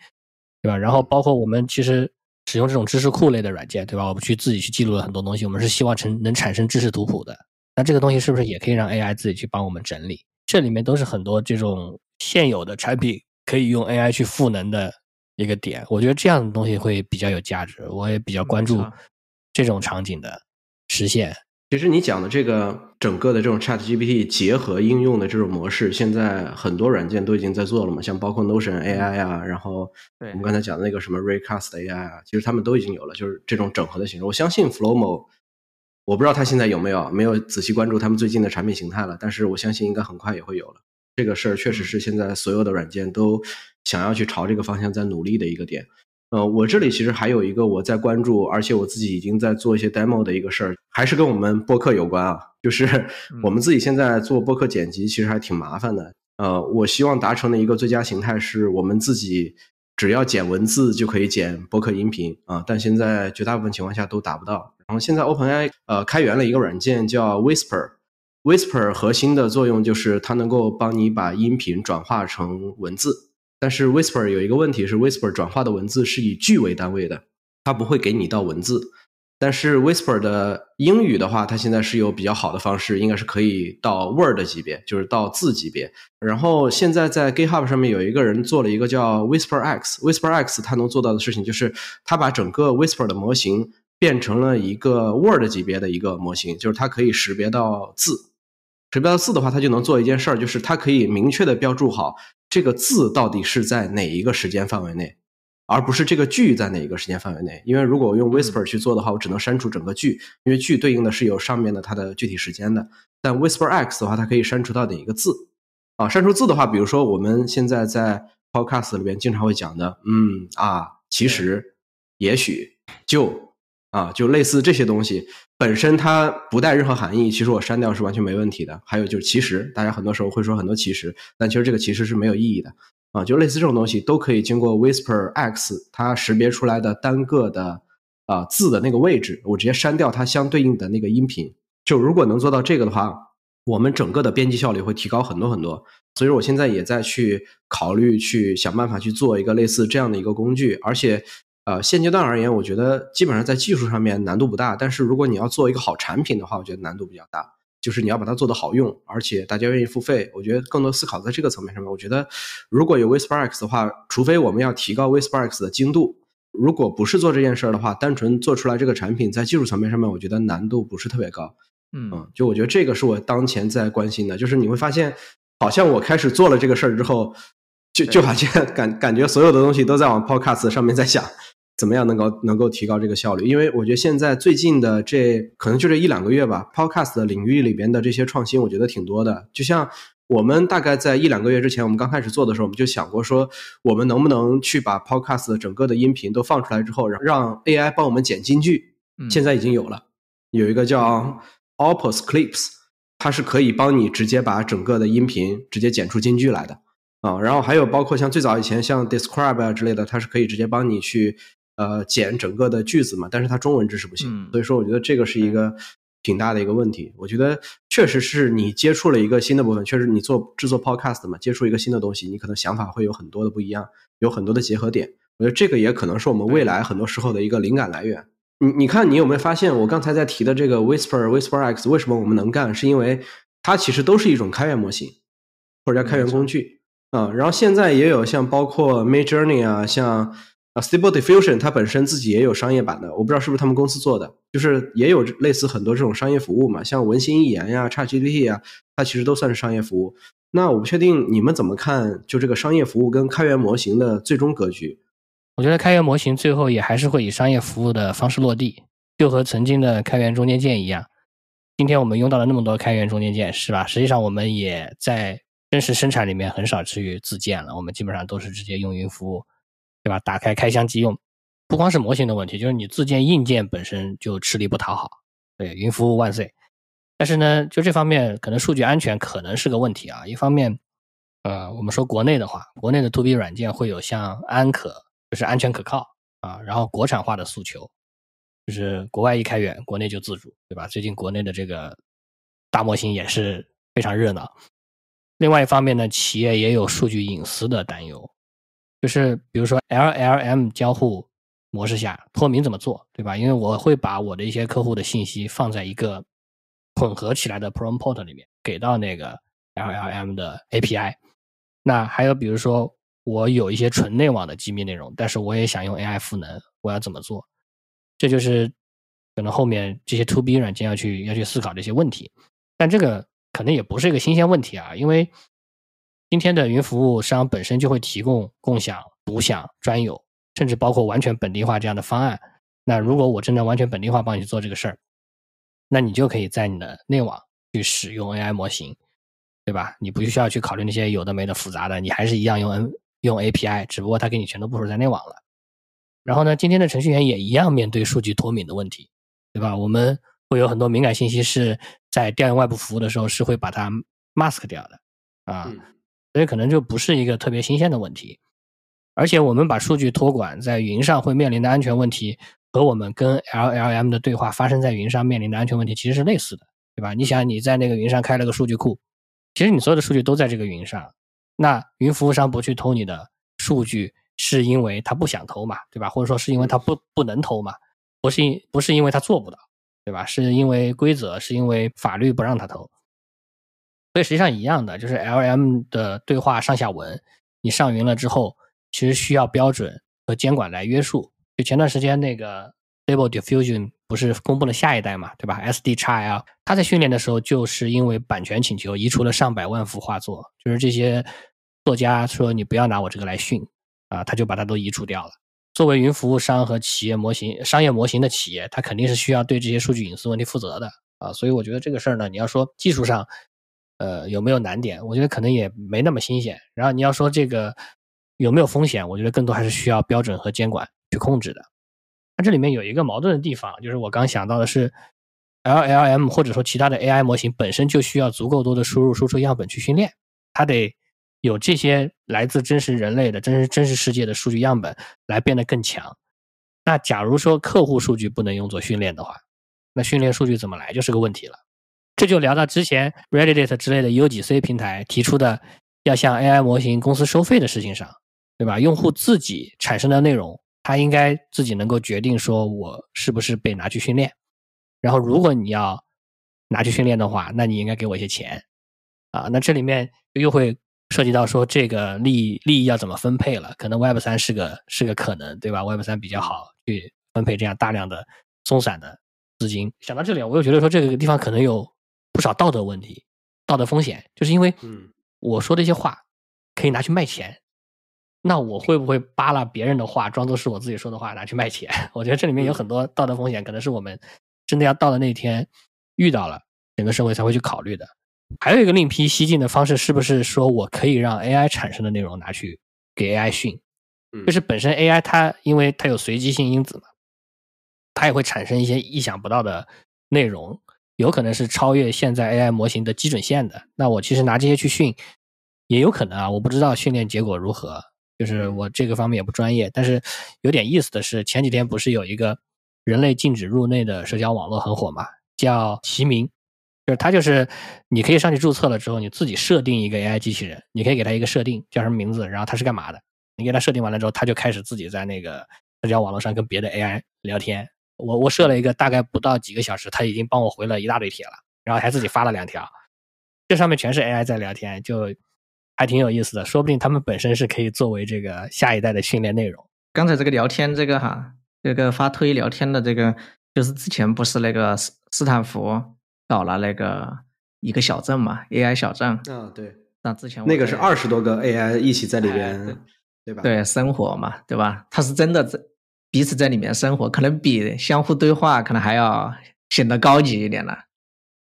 对吧？然后包括我们其实。使用这种知识库类的软件，对吧？我们去自己去记录了很多东西，我们是希望成能产生知识图谱的。那这个东西是不是也可以让 AI 自己去帮我们整理？这里面都是很多这种现有的产品可以用 AI 去赋能的一个点。我觉得这样的东西会比较有价值，我也比较关注这种场景的实现。其实你讲的这个整个的这种 Chat GPT 结合应用的这种模式，现在很多软件都已经在做了嘛，像包括 Notion AI 啊，然后我们刚才讲的那个什么 Recast AI 啊，其实他们都已经有了，就是这种整合的形式。我相信 Flowmo，我不知道它现在有没有，没有仔细关注他们最近的产品形态了，但是我相信应该很快也会有了。这个事儿确实是现在所有的软件都想要去朝这个方向在努力的一个点。呃，我这里其实还有一个我在关注，而且我自己已经在做一些 demo 的一个事儿，还是跟我们播客有关啊。就是我们自己现在做播客剪辑，其实还挺麻烦的。呃，我希望达成的一个最佳形态是我们自己只要剪文字就可以剪播客音频啊，但现在绝大部分情况下都达不到。然后现在 OpenAI 呃开源了一个软件叫 Whisper，Whisper 核心的作用就是它能够帮你把音频转化成文字。但是 Whisper 有一个问题是，Whisper 转化的文字是以句为单位的，它不会给你到文字。但是 Whisper 的英语的话，它现在是有比较好的方式，应该是可以到 Word 级别，就是到字级别。然后现在在 GitHub 上面有一个人做了一个叫 Whisper X，Whisper X 它能做到的事情就是，它把整个 Whisper 的模型变成了一个 Word 级别的一个模型，就是它可以识别到字。识别到字的话，它就能做一件事儿，就是它可以明确的标注好。这个字到底是在哪一个时间范围内，而不是这个句在哪一个时间范围内？因为如果我用 Whisper 去做的话，我只能删除整个句，因为句对应的是有上面的它的具体时间的。但 Whisper X 的话，它可以删除到哪一个字啊？删除字的话，比如说我们现在在 Podcast 里边经常会讲的，嗯啊，其实，也许，就。啊，就类似这些东西本身它不带任何含义，其实我删掉是完全没问题的。还有就是其实，大家很多时候会说很多其实，但其实这个其实是没有意义的啊。就类似这种东西都可以经过 Whisper X 它识别出来的单个的啊字的那个位置，我直接删掉它相对应的那个音频。就如果能做到这个的话，我们整个的编辑效率会提高很多很多。所以我现在也在去考虑去想办法去做一个类似这样的一个工具，而且。呃，现阶段而言，我觉得基本上在技术上面难度不大，但是如果你要做一个好产品的话，我觉得难度比较大。就是你要把它做得好用，而且大家愿意付费。我觉得更多思考在这个层面上面。我觉得如果有 Whisper X 的话，除非我们要提高 Whisper X 的精度，如果不是做这件事儿的话，单纯做出来这个产品，在技术层面上面，我觉得难度不是特别高。嗯，就我觉得这个是我当前在关心的，就是你会发现，好像我开始做了这个事儿之后，就就好像感感觉所有的东西都在往 Podcast 上面在想。怎么样能够能够提高这个效率？因为我觉得现在最近的这可能就这一两个月吧，Podcast 的领域里边的这些创新，我觉得挺多的。就像我们大概在一两个月之前，我们刚开始做的时候，我们就想过说，我们能不能去把 Podcast 的整个的音频都放出来之后，让让 AI 帮我们剪金句。现在已经有了，有一个叫 Opus Clips，它是可以帮你直接把整个的音频直接剪出金句来的啊。然后还有包括像最早以前像 Describe 啊之类的，它是可以直接帮你去。呃，剪整个的句子嘛，但是它中文知识不行，所以说我觉得这个是一个挺大的一个问题。我觉得确实是你接触了一个新的部分，确实你做制作 podcast 嘛，接触一个新的东西，你可能想法会有很多的不一样，有很多的结合点。我觉得这个也可能是我们未来很多时候的一个灵感来源。你你看，你有没有发现我刚才在提的这个 Whisper Whisper X 为什么我们能干？是因为它其实都是一种开源模型或者叫开源工具啊。然后现在也有像包括 Mid Journey 啊，像啊，Stable Diffusion 它本身自己也有商业版的，我不知道是不是他们公司做的，就是也有类似很多这种商业服务嘛，像文心一言呀、ChatGPT 呀，它其实都算是商业服务。那我不确定你们怎么看，就这个商业服务跟开源模型的最终格局？我觉得开源模型最后也还是会以商业服务的方式落地，就和曾经的开源中间件一样。今天我们用到了那么多开源中间件，是吧？实际上我们也在真实生产里面很少去自建了，我们基本上都是直接用云服务，对吧？打开开箱即用。不光是模型的问题，就是你自建硬件本身就吃力不讨好。对，云服务万岁。但是呢，就这方面可能数据安全可能是个问题啊。一方面，呃，我们说国内的话，国内的 to B 软件会有像安可，就是安全可靠啊，然后国产化的诉求，就是国外一开源，国内就自主，对吧？最近国内的这个大模型也是非常热闹。另外一方面呢，企业也有数据隐私的担忧，就是比如说 LLM 交互模式下脱敏怎么做，对吧？因为我会把我的一些客户的信息放在一个。混合起来的 prompt 里面给到那个 LLM 的 API，那还有比如说我有一些纯内网的机密内容，但是我也想用 AI 赋能，我要怎么做？这就是可能后面这些 To B 软件要去要去思考这些问题。但这个可能也不是一个新鲜问题啊，因为今天的云服务商本身就会提供共享、独享、专有，甚至包括完全本地化这样的方案。那如果我真的完全本地化帮你去做这个事儿，那你就可以在你的内网去使用 AI 模型，对吧？你不需要去考虑那些有的没的复杂的，你还是一样用 N 用 API，只不过它给你全都部署在内网了。然后呢，今天的程序员也一样面对数据脱敏的问题，对吧？我们会有很多敏感信息是在调用外部服务的时候是会把它 mask 掉的啊，所以可能就不是一个特别新鲜的问题。而且我们把数据托管在云上会面临的安全问题。和我们跟 LLM 的对话发生在云上面临的安全问题其实是类似的，对吧？你想你在那个云上开了个数据库，其实你所有的数据都在这个云上，那云服务商不去偷你的数据，是因为他不想偷嘛，对吧？或者说是因为他不不能偷嘛？不是因不是因为他做不到，对吧？是因为规则，是因为法律不让他偷。所以实际上一样的，就是 LM 的对话上下文，你上云了之后，其实需要标准和监管来约束。就前段时间那个 Stable Diffusion 不是公布了下一代嘛，对吧？SD x L，它在训练的时候就是因为版权请求移除了上百万幅画作，就是这些作家说你不要拿我这个来训啊，他就把它都移除掉了。作为云服务商和企业模型、商业模型的企业，它肯定是需要对这些数据隐私问题负责的啊。所以我觉得这个事儿呢，你要说技术上，呃，有没有难点？我觉得可能也没那么新鲜。然后你要说这个有没有风险？我觉得更多还是需要标准和监管。去控制的，它这里面有一个矛盾的地方，就是我刚想到的是，LLM 或者说其他的 AI 模型本身就需要足够多的输入输出样本去训练，它得有这些来自真实人类的真实真实世界的数据样本来变得更强。那假如说客户数据不能用作训练的话，那训练数据怎么来就是个问题了。这就聊到之前 Reddit 之类的 UGC 平台提出的要向 AI 模型公司收费的事情上，对吧？用户自己产生的内容。他应该自己能够决定说，我是不是被拿去训练。然后，如果你要拿去训练的话，那你应该给我一些钱啊。那这里面又会涉及到说，这个利益利益要怎么分配了？可能 Web 三是个是个可能，对吧？Web 三比较好去分配这样大量的松散的资金。想到这里，我又觉得说，这个地方可能有不少道德问题、道德风险，就是因为我说的一些话可以拿去卖钱。那我会不会扒拉别人的话，装作是我自己说的话拿去卖钱？我觉得这里面有很多道德风险，可能是我们真的要到了那天遇到了，整个社会才会去考虑的。还有一个另辟蹊径的方式，是不是说我可以让 AI 产生的内容拿去给 AI 训？就是本身 AI 它因为它有随机性因子嘛，它也会产生一些意想不到的内容，有可能是超越现在 AI 模型的基准线的。那我其实拿这些去训，也有可能啊，我不知道训练结果如何。就是我这个方面也不专业，但是有点意思的是，前几天不是有一个人类禁止入内的社交网络很火嘛，叫齐名，就是它就是你可以上去注册了之后，你自己设定一个 AI 机器人，你可以给它一个设定叫什么名字，然后它是干嘛的，你给它设定完了之后，它就开始自己在那个社交网络上跟别的 AI 聊天。我我设了一个大概不到几个小时，他已经帮我回了一大堆帖了，然后还自己发了两条，这上面全是 AI 在聊天，就。还挺有意思的，说不定他们本身是可以作为这个下一代的训练内容刚才这个聊天这个哈，这个发推聊天的这个，就是之前不是那个斯斯坦福搞了那个一个小镇嘛，AI 小镇。啊，对。那之前那个是二十多个 AI 一起在里边，对吧？对，生活嘛，对吧？它是真的在彼此在里面生活，可能比相互对话可能还要显得高级一点了。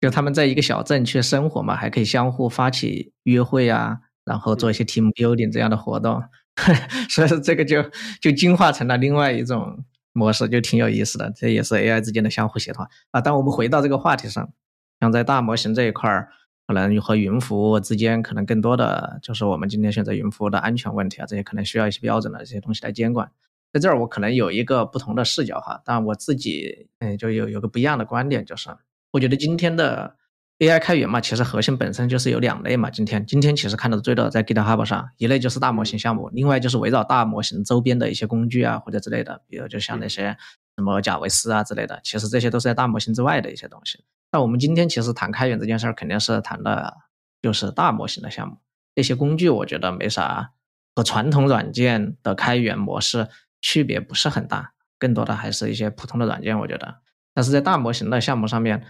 就他们在一个小镇去生活嘛，还可以相互发起约会啊，然后做一些 team building 这样的活动。所以说这个就就进化成了另外一种模式，就挺有意思的。这也是 AI 之间的相互协同啊。但我们回到这个话题上，像在大模型这一块儿，可能和云服务之间，可能更多的就是我们今天选择云服务的安全问题啊，这些可能需要一些标准的这些东西来监管。在这儿我可能有一个不同的视角哈，但我自己嗯就有有个不一样的观点，就是我觉得今天的。AI 开源嘛，其实核心本身就是有两类嘛。今天今天其实看到的最多在 GitHub 上，一类就是大模型项目，另外就是围绕大模型周边的一些工具啊或者之类的，比如就像那些什么贾维斯啊之类的，其实这些都是在大模型之外的一些东西。那我们今天其实谈开源这件事儿，肯定是谈的就是大模型的项目。那些工具我觉得没啥，和传统软件的开源模式区别不是很大，更多的还是一些普通的软件，我觉得。但是在大模型的项目上面。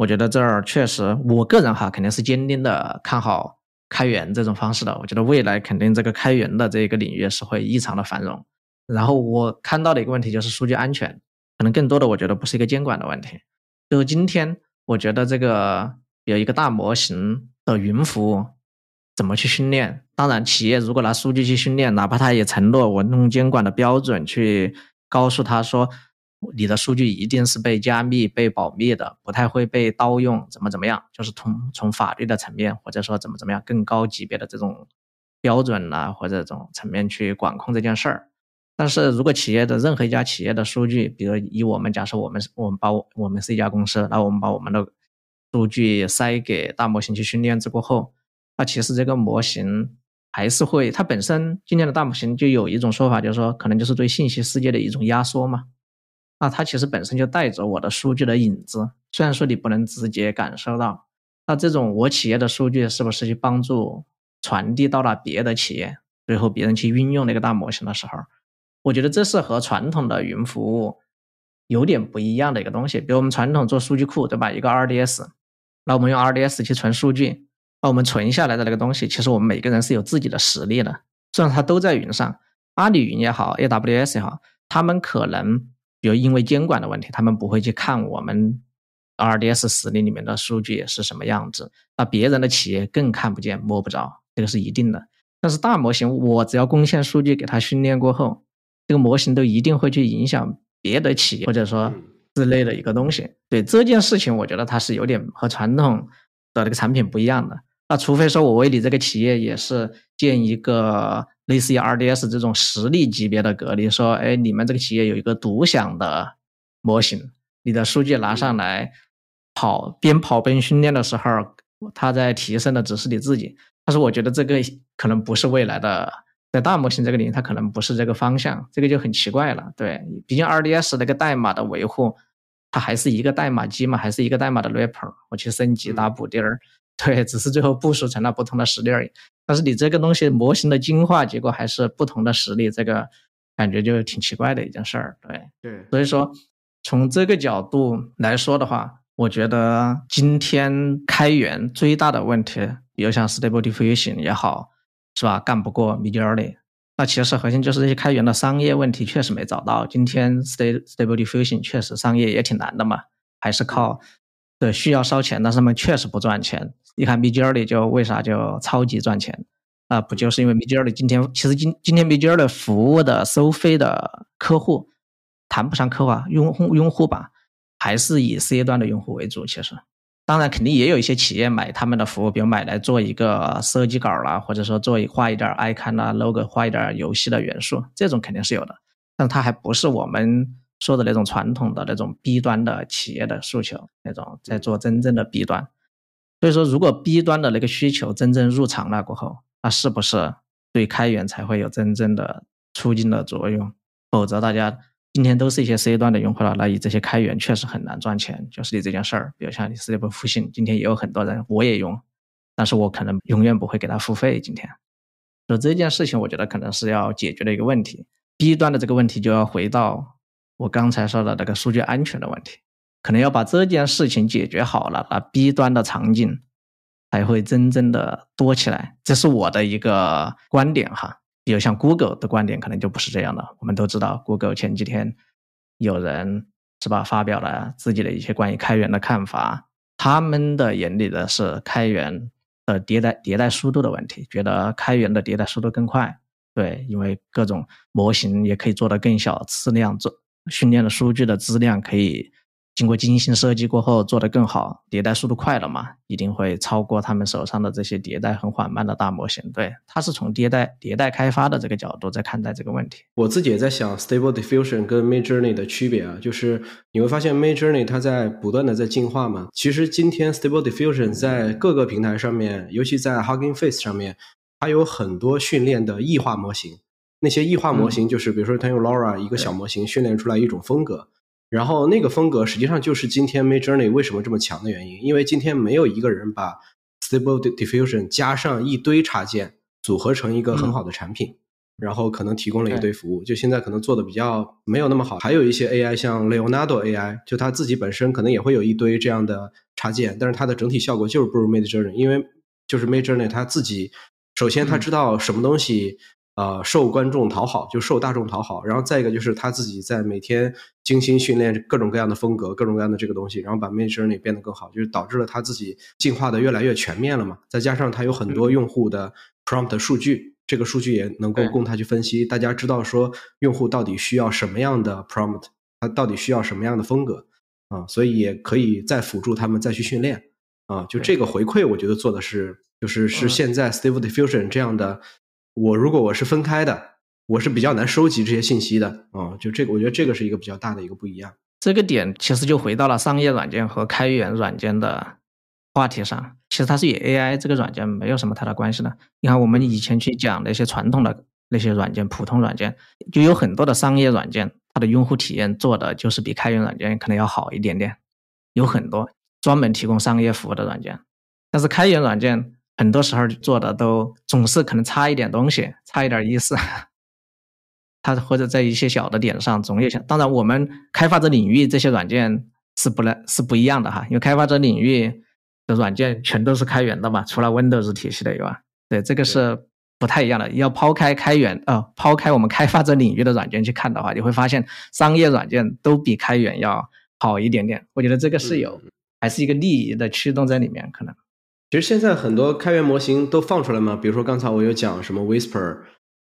我觉得这儿确实，我个人哈肯定是坚定的看好开源这种方式的。我觉得未来肯定这个开源的这一个领域是会异常的繁荣。然后我看到的一个问题就是数据安全，可能更多的我觉得不是一个监管的问题。就今天我觉得这个有一个大模型的云服务怎么去训练？当然，企业如果拿数据去训练，哪怕他也承诺我用监管的标准去告诉他说。你的数据一定是被加密、被保密的，不太会被盗用，怎么怎么样？就是从从法律的层面，或者说怎么怎么样更高级别的这种标准呐，或者这种层面去管控这件事儿。但是如果企业的任何一家企业的数据，比如以我们假设我们我们把我们是一家公司，那我们把我们的数据塞给大模型去训练之过后，那其实这个模型还是会，它本身今天的大模型就有一种说法，就是说可能就是对信息世界的一种压缩嘛。那它其实本身就带着我的数据的影子，虽然说你不能直接感受到，那这种我企业的数据是不是去帮助传递到了别的企业，最后别人去运用那个大模型的时候，我觉得这是和传统的云服务有点不一样的一个东西。比如我们传统做数据库，对吧？一个 RDS，那我们用 RDS 去存数据，那我们存下来的那个东西，其实我们每个人是有自己的实力的，虽然它都在云上，阿里云也好，AWS 也好，他们可能。比如因为监管的问题，他们不会去看我们 RDS 实力里面的数据是什么样子，那别人的企业更看不见摸不着，这个是一定的。但是大模型，我只要贡献数据给它训练过后，这个模型都一定会去影响别的企业或者说之类的一个东西。对这件事情，我觉得它是有点和传统的那个产品不一样的。那除非说我为你这个企业也是建一个。类似于 RDS 这种实力级别的隔离，说，哎，你们这个企业有一个独享的模型，你的数据拿上来跑，边跑边训练的时候，它在提升的只是你自己。但是我觉得这个可能不是未来的，在大模型这个领域，它可能不是这个方向，这个就很奇怪了。对，毕竟 RDS 那个代码的维护，它还是一个代码机嘛，还是一个代码的 wrapper，我去升级打补丁儿，对，只是最后部署成了不同的实例而已。但是你这个东西模型的进化结果还是不同的实力，这个感觉就挺奇怪的一件事儿。对对，所以说从这个角度来说的话，我觉得今天开源最大的问题，比如像 Stable Diffusion 也好，是吧？干不过 Midjourney，那其实核心就是这些开源的商业问题确实没找到。今天 Stable Diffusion 确实商业也挺难的嘛，还是靠对需要烧钱，但是他们确实不赚钱。你看 Midjourney 就为啥就超级赚钱啊？不就是因为 Midjourney 今天其实今今天 Midjourney 服务的收费的客户谈不上客户啊，用户用户吧，还是以 C 端的用户为主。其实，当然肯定也有一些企业买他们的服务，比如买来做一个设计稿啦，或者说做一画一点 icon 啊 logo，画一点游戏的元素，这种肯定是有的。但它还不是我们说的那种传统的那种 B 端的企业的诉求，那种在做真正的 B 端。所以说，如果 B 端的那个需求真正入场了过后，那是不是对开源才会有真正的促进的作用？否则，大家今天都是一些 C 端的用户了，那以这些开源确实很难赚钱。就是你这件事儿，比如像你 Stable 复兴，今天也有很多人，我也用，但是我可能永远不会给他付费。今天，所以这件事情，我觉得可能是要解决的一个问题。B 端的这个问题就要回到我刚才说的那个数据安全的问题，可能要把这件事情解决好了，那 B 端的场景才会真正的多起来。这是我的一个观点哈。比如像 Google 的观点可能就不是这样的。我们都知道，Google 前几天有人是吧发表了自己的一些关于开源的看法，他们的眼里的是开源的迭代迭代速度的问题，觉得开源的迭代速度更快。对，因为各种模型也可以做得更小，质量做训练的数据的质量可以经过精心设计过后做得更好，迭代速度快了嘛，一定会超过他们手上的这些迭代很缓慢的大模型。对，它是从迭代迭代开发的这个角度在看待这个问题。我自己也在想 Stable Diffusion 跟 Midjourney 的区别啊，就是你会发现 Midjourney 它在不断的在进化嘛。其实今天 Stable Diffusion 在各个平台上面，尤其在 Hugging Face 上面。它有很多训练的异化模型，那些异化模型就是，比如说他用 Laura 一个小模型训练出来一种风格，然后那个风格实际上就是今天 Midjourney 为什么这么强的原因，因为今天没有一个人把 Stable Diffusion 加上一堆插件组合成一个很好的产品，然后可能提供了一堆服务，就现在可能做的比较没有那么好。还有一些 AI 像 Leonardo AI，就它自己本身可能也会有一堆这样的插件，但是它的整体效果就是不如 Midjourney，因为就是 Midjourney 它自己。首先，他知道什么东西，呃，受观众讨好，就受大众讨好。然后再一个就是他自己在每天精心训练各种各样的风格，各种各样的这个东西，然后把 Midjourney 变得更好，就是导致了他自己进化的越来越全面了嘛。再加上他有很多用户的 prompt 数据，这个数据也能够供他去分析。大家知道说用户到底需要什么样的 prompt，他到底需要什么样的风格啊，所以也可以再辅助他们再去训练啊。就这个回馈，我觉得做的是。就是是现在 Stable Diffusion 这样的，我如果我是分开的，我是比较难收集这些信息的啊。就这个，我觉得这个是一个比较大的一个不一样。这个点其实就回到了商业软件和开源软件的话题上。其实它是与 AI 这个软件没有什么太大关系的。你看，我们以前去讲那些传统的那些软件，普通软件就有很多的商业软件，它的用户体验做的就是比开源软件可能要好一点点。有很多专门提供商业服务的软件，但是开源软件。很多时候做的都总是可能差一点东西，差一点意思。他或者在一些小的点上总有些。当然，我们开发者领域这些软件是不能是不一样的哈，因为开发者领域的软件全都是开源的嘛，除了 Windows 体系的以外，对这个是不太一样的。要抛开开源呃，抛开我们开发者领域的软件去看的话，你会发现商业软件都比开源要好一点点。我觉得这个是有还是一个利益的驱动在里面，可能。其实现在很多开源模型都放出来嘛，比如说刚才我有讲什么 Whisper，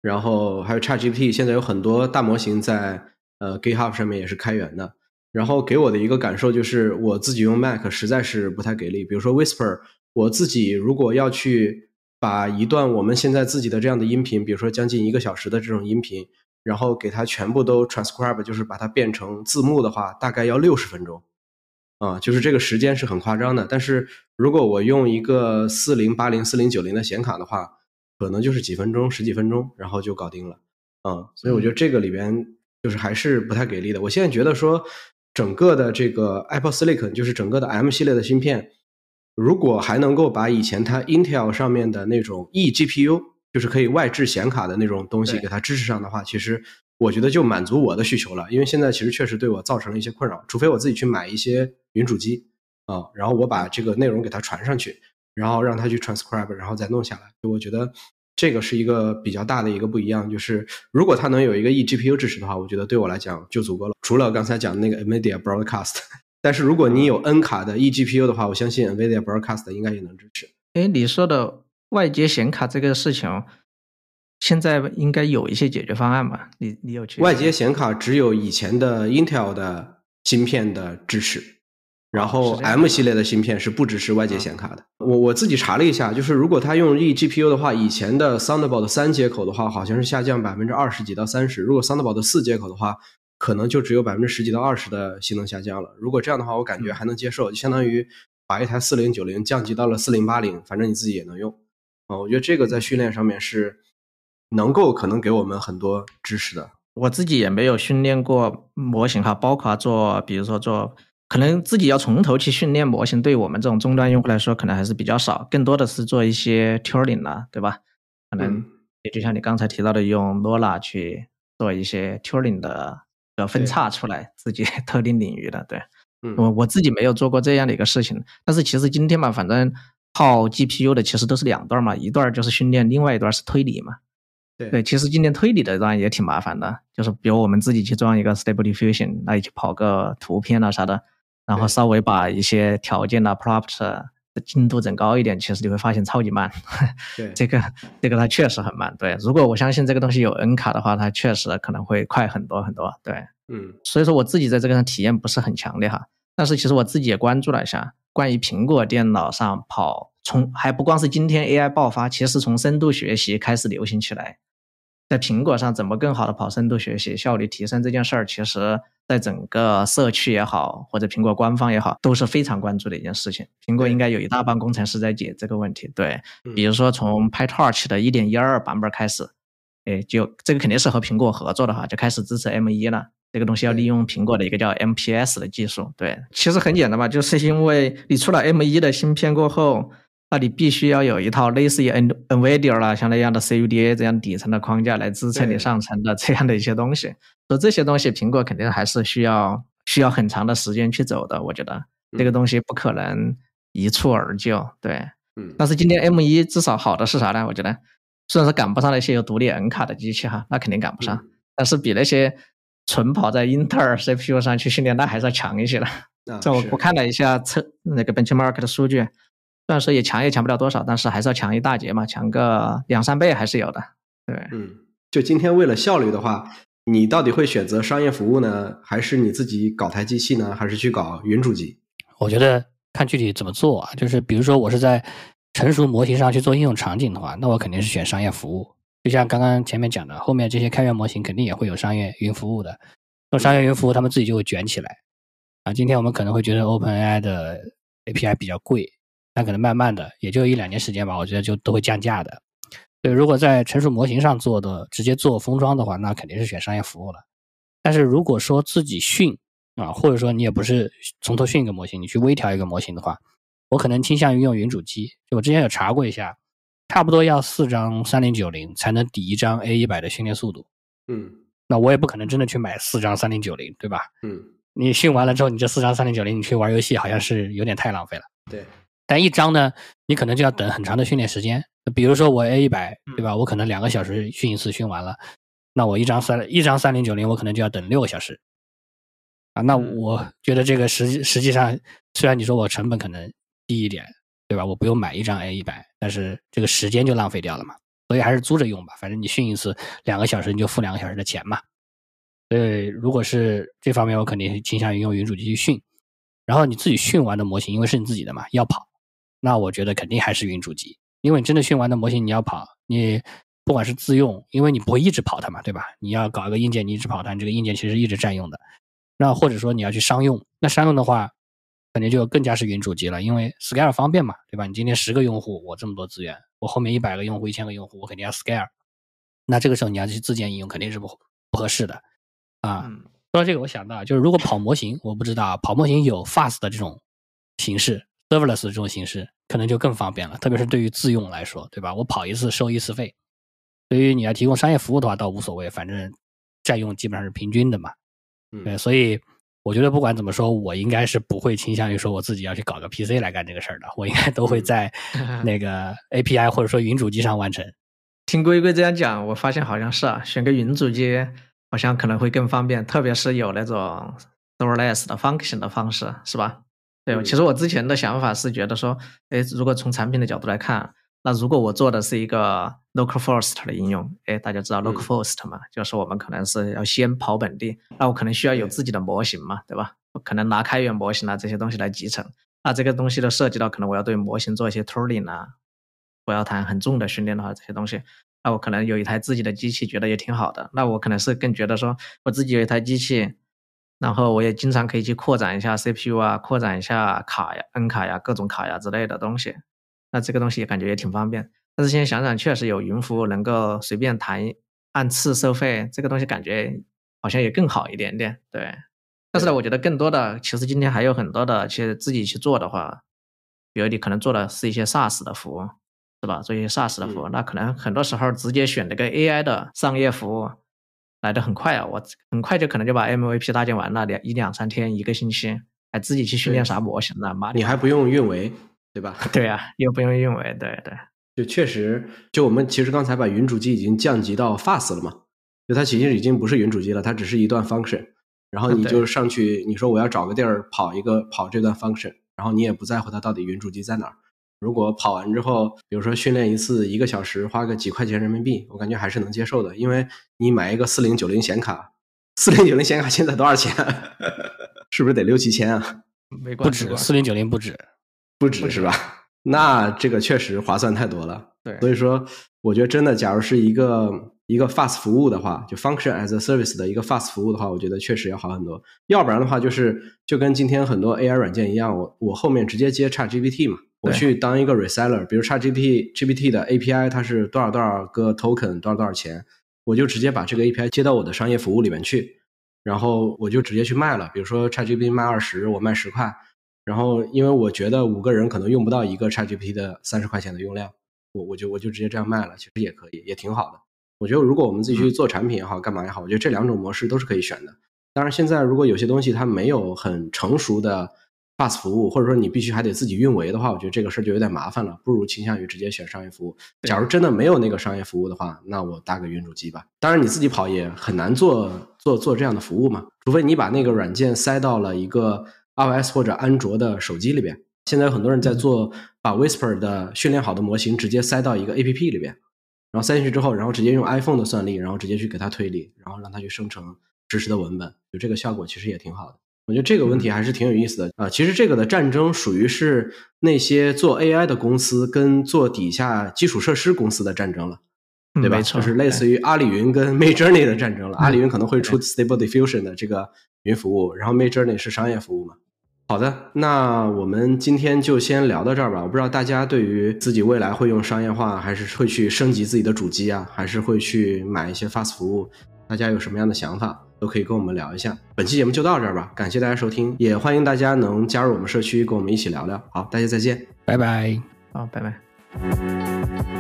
然后还有 ChatGPT，现在有很多大模型在呃 GitHub 上面也是开源的。然后给我的一个感受就是，我自己用 Mac 实在是不太给力。比如说 Whisper，我自己如果要去把一段我们现在自己的这样的音频，比如说将近一个小时的这种音频，然后给它全部都 transcribe，就是把它变成字幕的话，大概要六十分钟。啊，就是这个时间是很夸张的，但是如果我用一个四零八零、四零九零的显卡的话，可能就是几分钟、十几分钟，然后就搞定了。嗯，所以我觉得这个里边就是还是不太给力的。我现在觉得说，整个的这个 Apple Silicon，就是整个的 M 系列的芯片，如果还能够把以前它 Intel 上面的那种 E GPU，就是可以外置显卡的那种东西给它支持上的话，其实。我觉得就满足我的需求了，因为现在其实确实对我造成了一些困扰，除非我自己去买一些云主机啊，然后我把这个内容给它传上去，然后让它去 transcribe，然后再弄下来。就我觉得这个是一个比较大的一个不一样，就是如果它能有一个 eGPU 支持的话，我觉得对我来讲就足够了。除了刚才讲的那个 NVIDIA Broadcast，但是如果你有 N 卡的 eGPU 的话，我相信 NVIDIA Broadcast 应该也能支持。哎，你说的外接显卡这个事情。现在应该有一些解决方案吧？你你有去？外接显卡只有以前的 Intel 的芯片的支持，然后 M 系列的芯片是不支持外接显卡的。我我自己查了一下，就是如果它用 eGPU 的话，以前的 Thunderbolt 三接口的话，好像是下降百分之二十几到三十；如果 Thunderbolt 四接口的话，可能就只有百分之十几到二十的性能下降了。如果这样的话，我感觉还能接受，就相当于把一台四零九零降级到了四零八零，反正你自己也能用啊。我觉得这个在训练上面是。能够可能给我们很多知识的，我自己也没有训练过模型哈，包括做，比如说做，可能自己要从头去训练模型，对我们这种终端用户来说，可能还是比较少，更多的是做一些 tuning 了，对吧？可能也就像你刚才提到的，用 Lola 去做一些 Turing 的的分叉出来，自己 特定领域的。对，嗯我我自己没有做过这样的一个事情，但是其实今天嘛，反正泡 GPU 的其实都是两段嘛，一段就是训练，另外一段是推理嘛。对对，其实今天推理的当然也挺麻烦的，就是比如我们自己去装一个 Stable Diffusion，那你去跑个图片啊啥的，然后稍微把一些条件啊 prompt 的精度整高一点，其实你会发现超级慢。对这个这个它确实很慢。对，如果我相信这个东西有 N 卡的话，它确实可能会快很多很多。对，嗯所以说我自己在这个上体验不是很强烈哈，但是其实我自己也关注了一下，关于苹果电脑上跑，从还不光是今天 AI 爆发，其实从深度学习开始流行起来，在苹果上怎么更好的跑深度学习，效率提升这件事儿，其实在整个社区也好，或者苹果官方也好，都是非常关注的一件事情。苹果应该有一大帮工程师在解这个问题，对，嗯比如说从 PyTorch 的一点一二版本开始，哎，就这个肯定是和苹果合作的哈，就开始支持 M 一了。这个东西要利用苹果的一个叫 MPS 的技术。对，其实很简单嘛，就是因为你出了 M1 的芯片过后，那你必须要有一套类似于 N NVIDIA 啦，像那样的 CUDA 这样底层的框架来支撑你上层的这样的一些东西。所以这些东西，苹果肯定还是需要需要很长的时间去走的。我觉得这个嗯东西不可能一蹴而就。对，嗯但是今天 M 一至少好的是啥呢？我觉得虽然说赶不上那些有独立 N 卡的机器哈，那肯定赶不上，嗯但是比那些纯跑在英特尔 CPU 上去训练，那还是要强一些的。这我我看了一下测那个 benchmark 的数据，虽然说也强也强不了多少，但是还是要强一大截嘛，强个两三倍还是有的。对，嗯，就今天为了效率的话，你到底会选择商业服务呢，还是你自己搞台机器呢，还是去搞云主机？我觉得看具体怎么做啊，就是比如说我是在成熟模型上去做应用场景的话，那我肯定是选商业服务。就像刚刚前面讲的，后面这些开源模型肯定也会有商业云服务的。做商业云服务，他们自己就会卷起来。啊，今天我们可能会觉得 OpenAI 的 API 比较贵，但可能慢慢的也就一两年时间吧，我觉得就都会降价的。对，如果在成熟模型上做的，直接做封装的话，那肯定是选商业服务了。但是如果说自己训啊，或者说你也不是从头训一个模型，你去微调一个模型的话，我可能倾向于用云主机。就我之前有查过一下，差不多要四张三零九零才能抵一张 A 一百的训练速度。嗯那我也不可能真的去买四张三零九零，对吧？嗯，你训完了之后，你这四张三零九零你去玩游戏，好像是有点太浪费了。对，但一张呢，你可能就要等很长的训练时间。比如说我 A 一百，对吧？我可能两个小时训一次，训完了，那我一张三一张三零九零，我可能就要等六个小时。啊，那嗯我觉得这个实际实际上，虽然你说我成本可能低一点，对吧？我不用买一张 A 一百，但是这个时间就浪费掉了嘛。所以还是租着用吧，反正你训一次两个小时，你就付两个小时的钱嘛。所以如果是这方面，我肯定倾向于用云主机去训。然后你自己训完的模型，因为是你自己的嘛，要跑，那我觉得肯定还是云主机，因为你真的训完的模型你要跑，你不管是自用，因为你不会一直跑它嘛，对吧？你要搞一个硬件，你一直跑它，你这个硬件其实一直占用的。那或者说你要去商用，那商用的话，肯定就更加是云主机了，因为 scale 方便嘛，对吧？你今天十个用户，我这么多资源，我后面一百个用户、一千个用户，我肯定要 scale。那这个时候你要去自建应用，肯定是不不合适的啊。嗯说到这个，我想到就是如果跑模型，我不知道跑模型有 fast 的这种形式，serverless 的这种形式，可能就更方便了。特别是对于自用来说，对吧？我跑一次收一次费。对于你要提供商业服务的话，倒无所谓，反正占用基本上是平均的嘛。对，嗯所以我觉得不管怎么说，我应该是不会倾向于说我自己要去搞个 PC 来干这个事儿的，我应该都会嗯在那个 API 或者说云主机上完成。听龟龟这样讲，我发现好像是啊，选个云主机好像可能会更方便，特别是有那种 serverless 的 function 的方式，是吧？对，嗯其实我之前的想法是觉得说，哎，如果从产品的角度来看，那如果我做的是一个 local first 的应用，哎，大家知道 local 嗯 first 嘛，就是我们可能是要先跑本地，那我可能需要有自己的模型嘛，对吧？我可能拿开源模型啊这些东西来集成，那这个东西都涉及到可能我要对模型做一些 tuning 啊，不要谈很重的训练的话，这些东西，那我可能有一台自己的机器，觉得也挺好的。那我可能是更觉得说，我自己有一台机器，然后我也经常可以去扩展一下 CPU 啊，扩展一下卡呀、N 卡呀、各种卡呀之类的东西。那这个东西感觉也挺方便。但是现在想想，确实有云服务能够随便谈按次收费，这个东西感觉好像也更好一点点。对。但是呢，我觉得更多的，其实今天还有很多的，其实自己去做的话，比如你可能做的是一些 SaaS 的服务，是吧？做一些 SaaS 的服务，嗯那可能很多时候直接选了个 AI 的商业服务，来的很快啊，我很快就可能就把 MVP 搭建完了，两一两三天一个星期，还自己去训练啥模型呢？妈，你还不用运维，对吧？对啊，又不用运维，对对。就确实，就我们其实刚才把云主机已经降级到 fast 了嘛，就它其实已经不是云主机了，它只是一段 function，然后你就上去，你说我要找个地儿跑一个跑这段 function，然后你也不在乎它到底云主机在哪儿。如果跑完之后，比如说训练一次一个小时，花个几块钱人民币，我感觉还是能接受的，因为你买一个四零九零显卡，四零九零显卡现在多少钱？是不是得六七千啊？没不止，四零九零不止，不止是吧？那这个确实划算太多了，对，所以说我觉得真的，假如是一个一个 fast 服务的话，就 function as a service 的一个 fast 服务的话，我觉得确实要好很多。要不然的话，就是就跟今天很多 AI 软件一样，我我后面直接接 ChatGPT 嘛，我去当一个 reseller，比如 ChatGPT GPT 的 API 它是多少多少个 token 多少多少钱，我就直接把这个 API 接到我的商业服务里面去，然后我就直接去卖了。比如说 ChatGPT 卖二十，我卖十块。然后，因为我觉得五个人可能用不到一个 ChatGPT 的三十块钱的用量，我我就我就直接这样卖了，其实也可以，也挺好的。我觉得如果我们自己去做产品也好，干嘛也好，我觉得这两种模式都是可以选的。当然，现在如果有些东西它没有很成熟的 Bus 服务，或者说你必须还得自己运维的话，我觉得这个事儿就有点麻烦了，不如倾向于直接选商业服务。假如真的没有那个商业服务的话，那我搭个云主机吧。当然，你自己跑也很难做做做这样的服务嘛，除非你把那个软件塞到了一个。iOS 或者安卓的手机里边，现在有很多人在做，把 Whisper 的训练好的模型直接塞到一个 APP 里边，然后塞进去之后，然后直接用 iPhone 的算力，然后直接去给它推理，然后让它去生成实时的文本，就这个效果其实也挺好的。我觉得这个问题还是挺有意思的啊。其实这个的战争属于是那些做 AI 的公司跟做底下基础设施公司的战争了，对吧？就是类似于阿里云跟 Midjourney 的战争了。阿里云可能会出 Stable Diffusion 的这个云服务，然后 Midjourney 是商业服务嘛。好的，那我们今天就先聊到这儿吧。我不知道大家对于自己未来会用商业化，还是会去升级自己的主机啊，还是会去买一些 fast 服务，大家有什么样的想法，都可以跟我们聊一下。本期节目就到这儿吧，感谢大家收听，也欢迎大家能加入我们社区，跟我们一起聊聊。好，大家再见，拜拜，好，拜拜。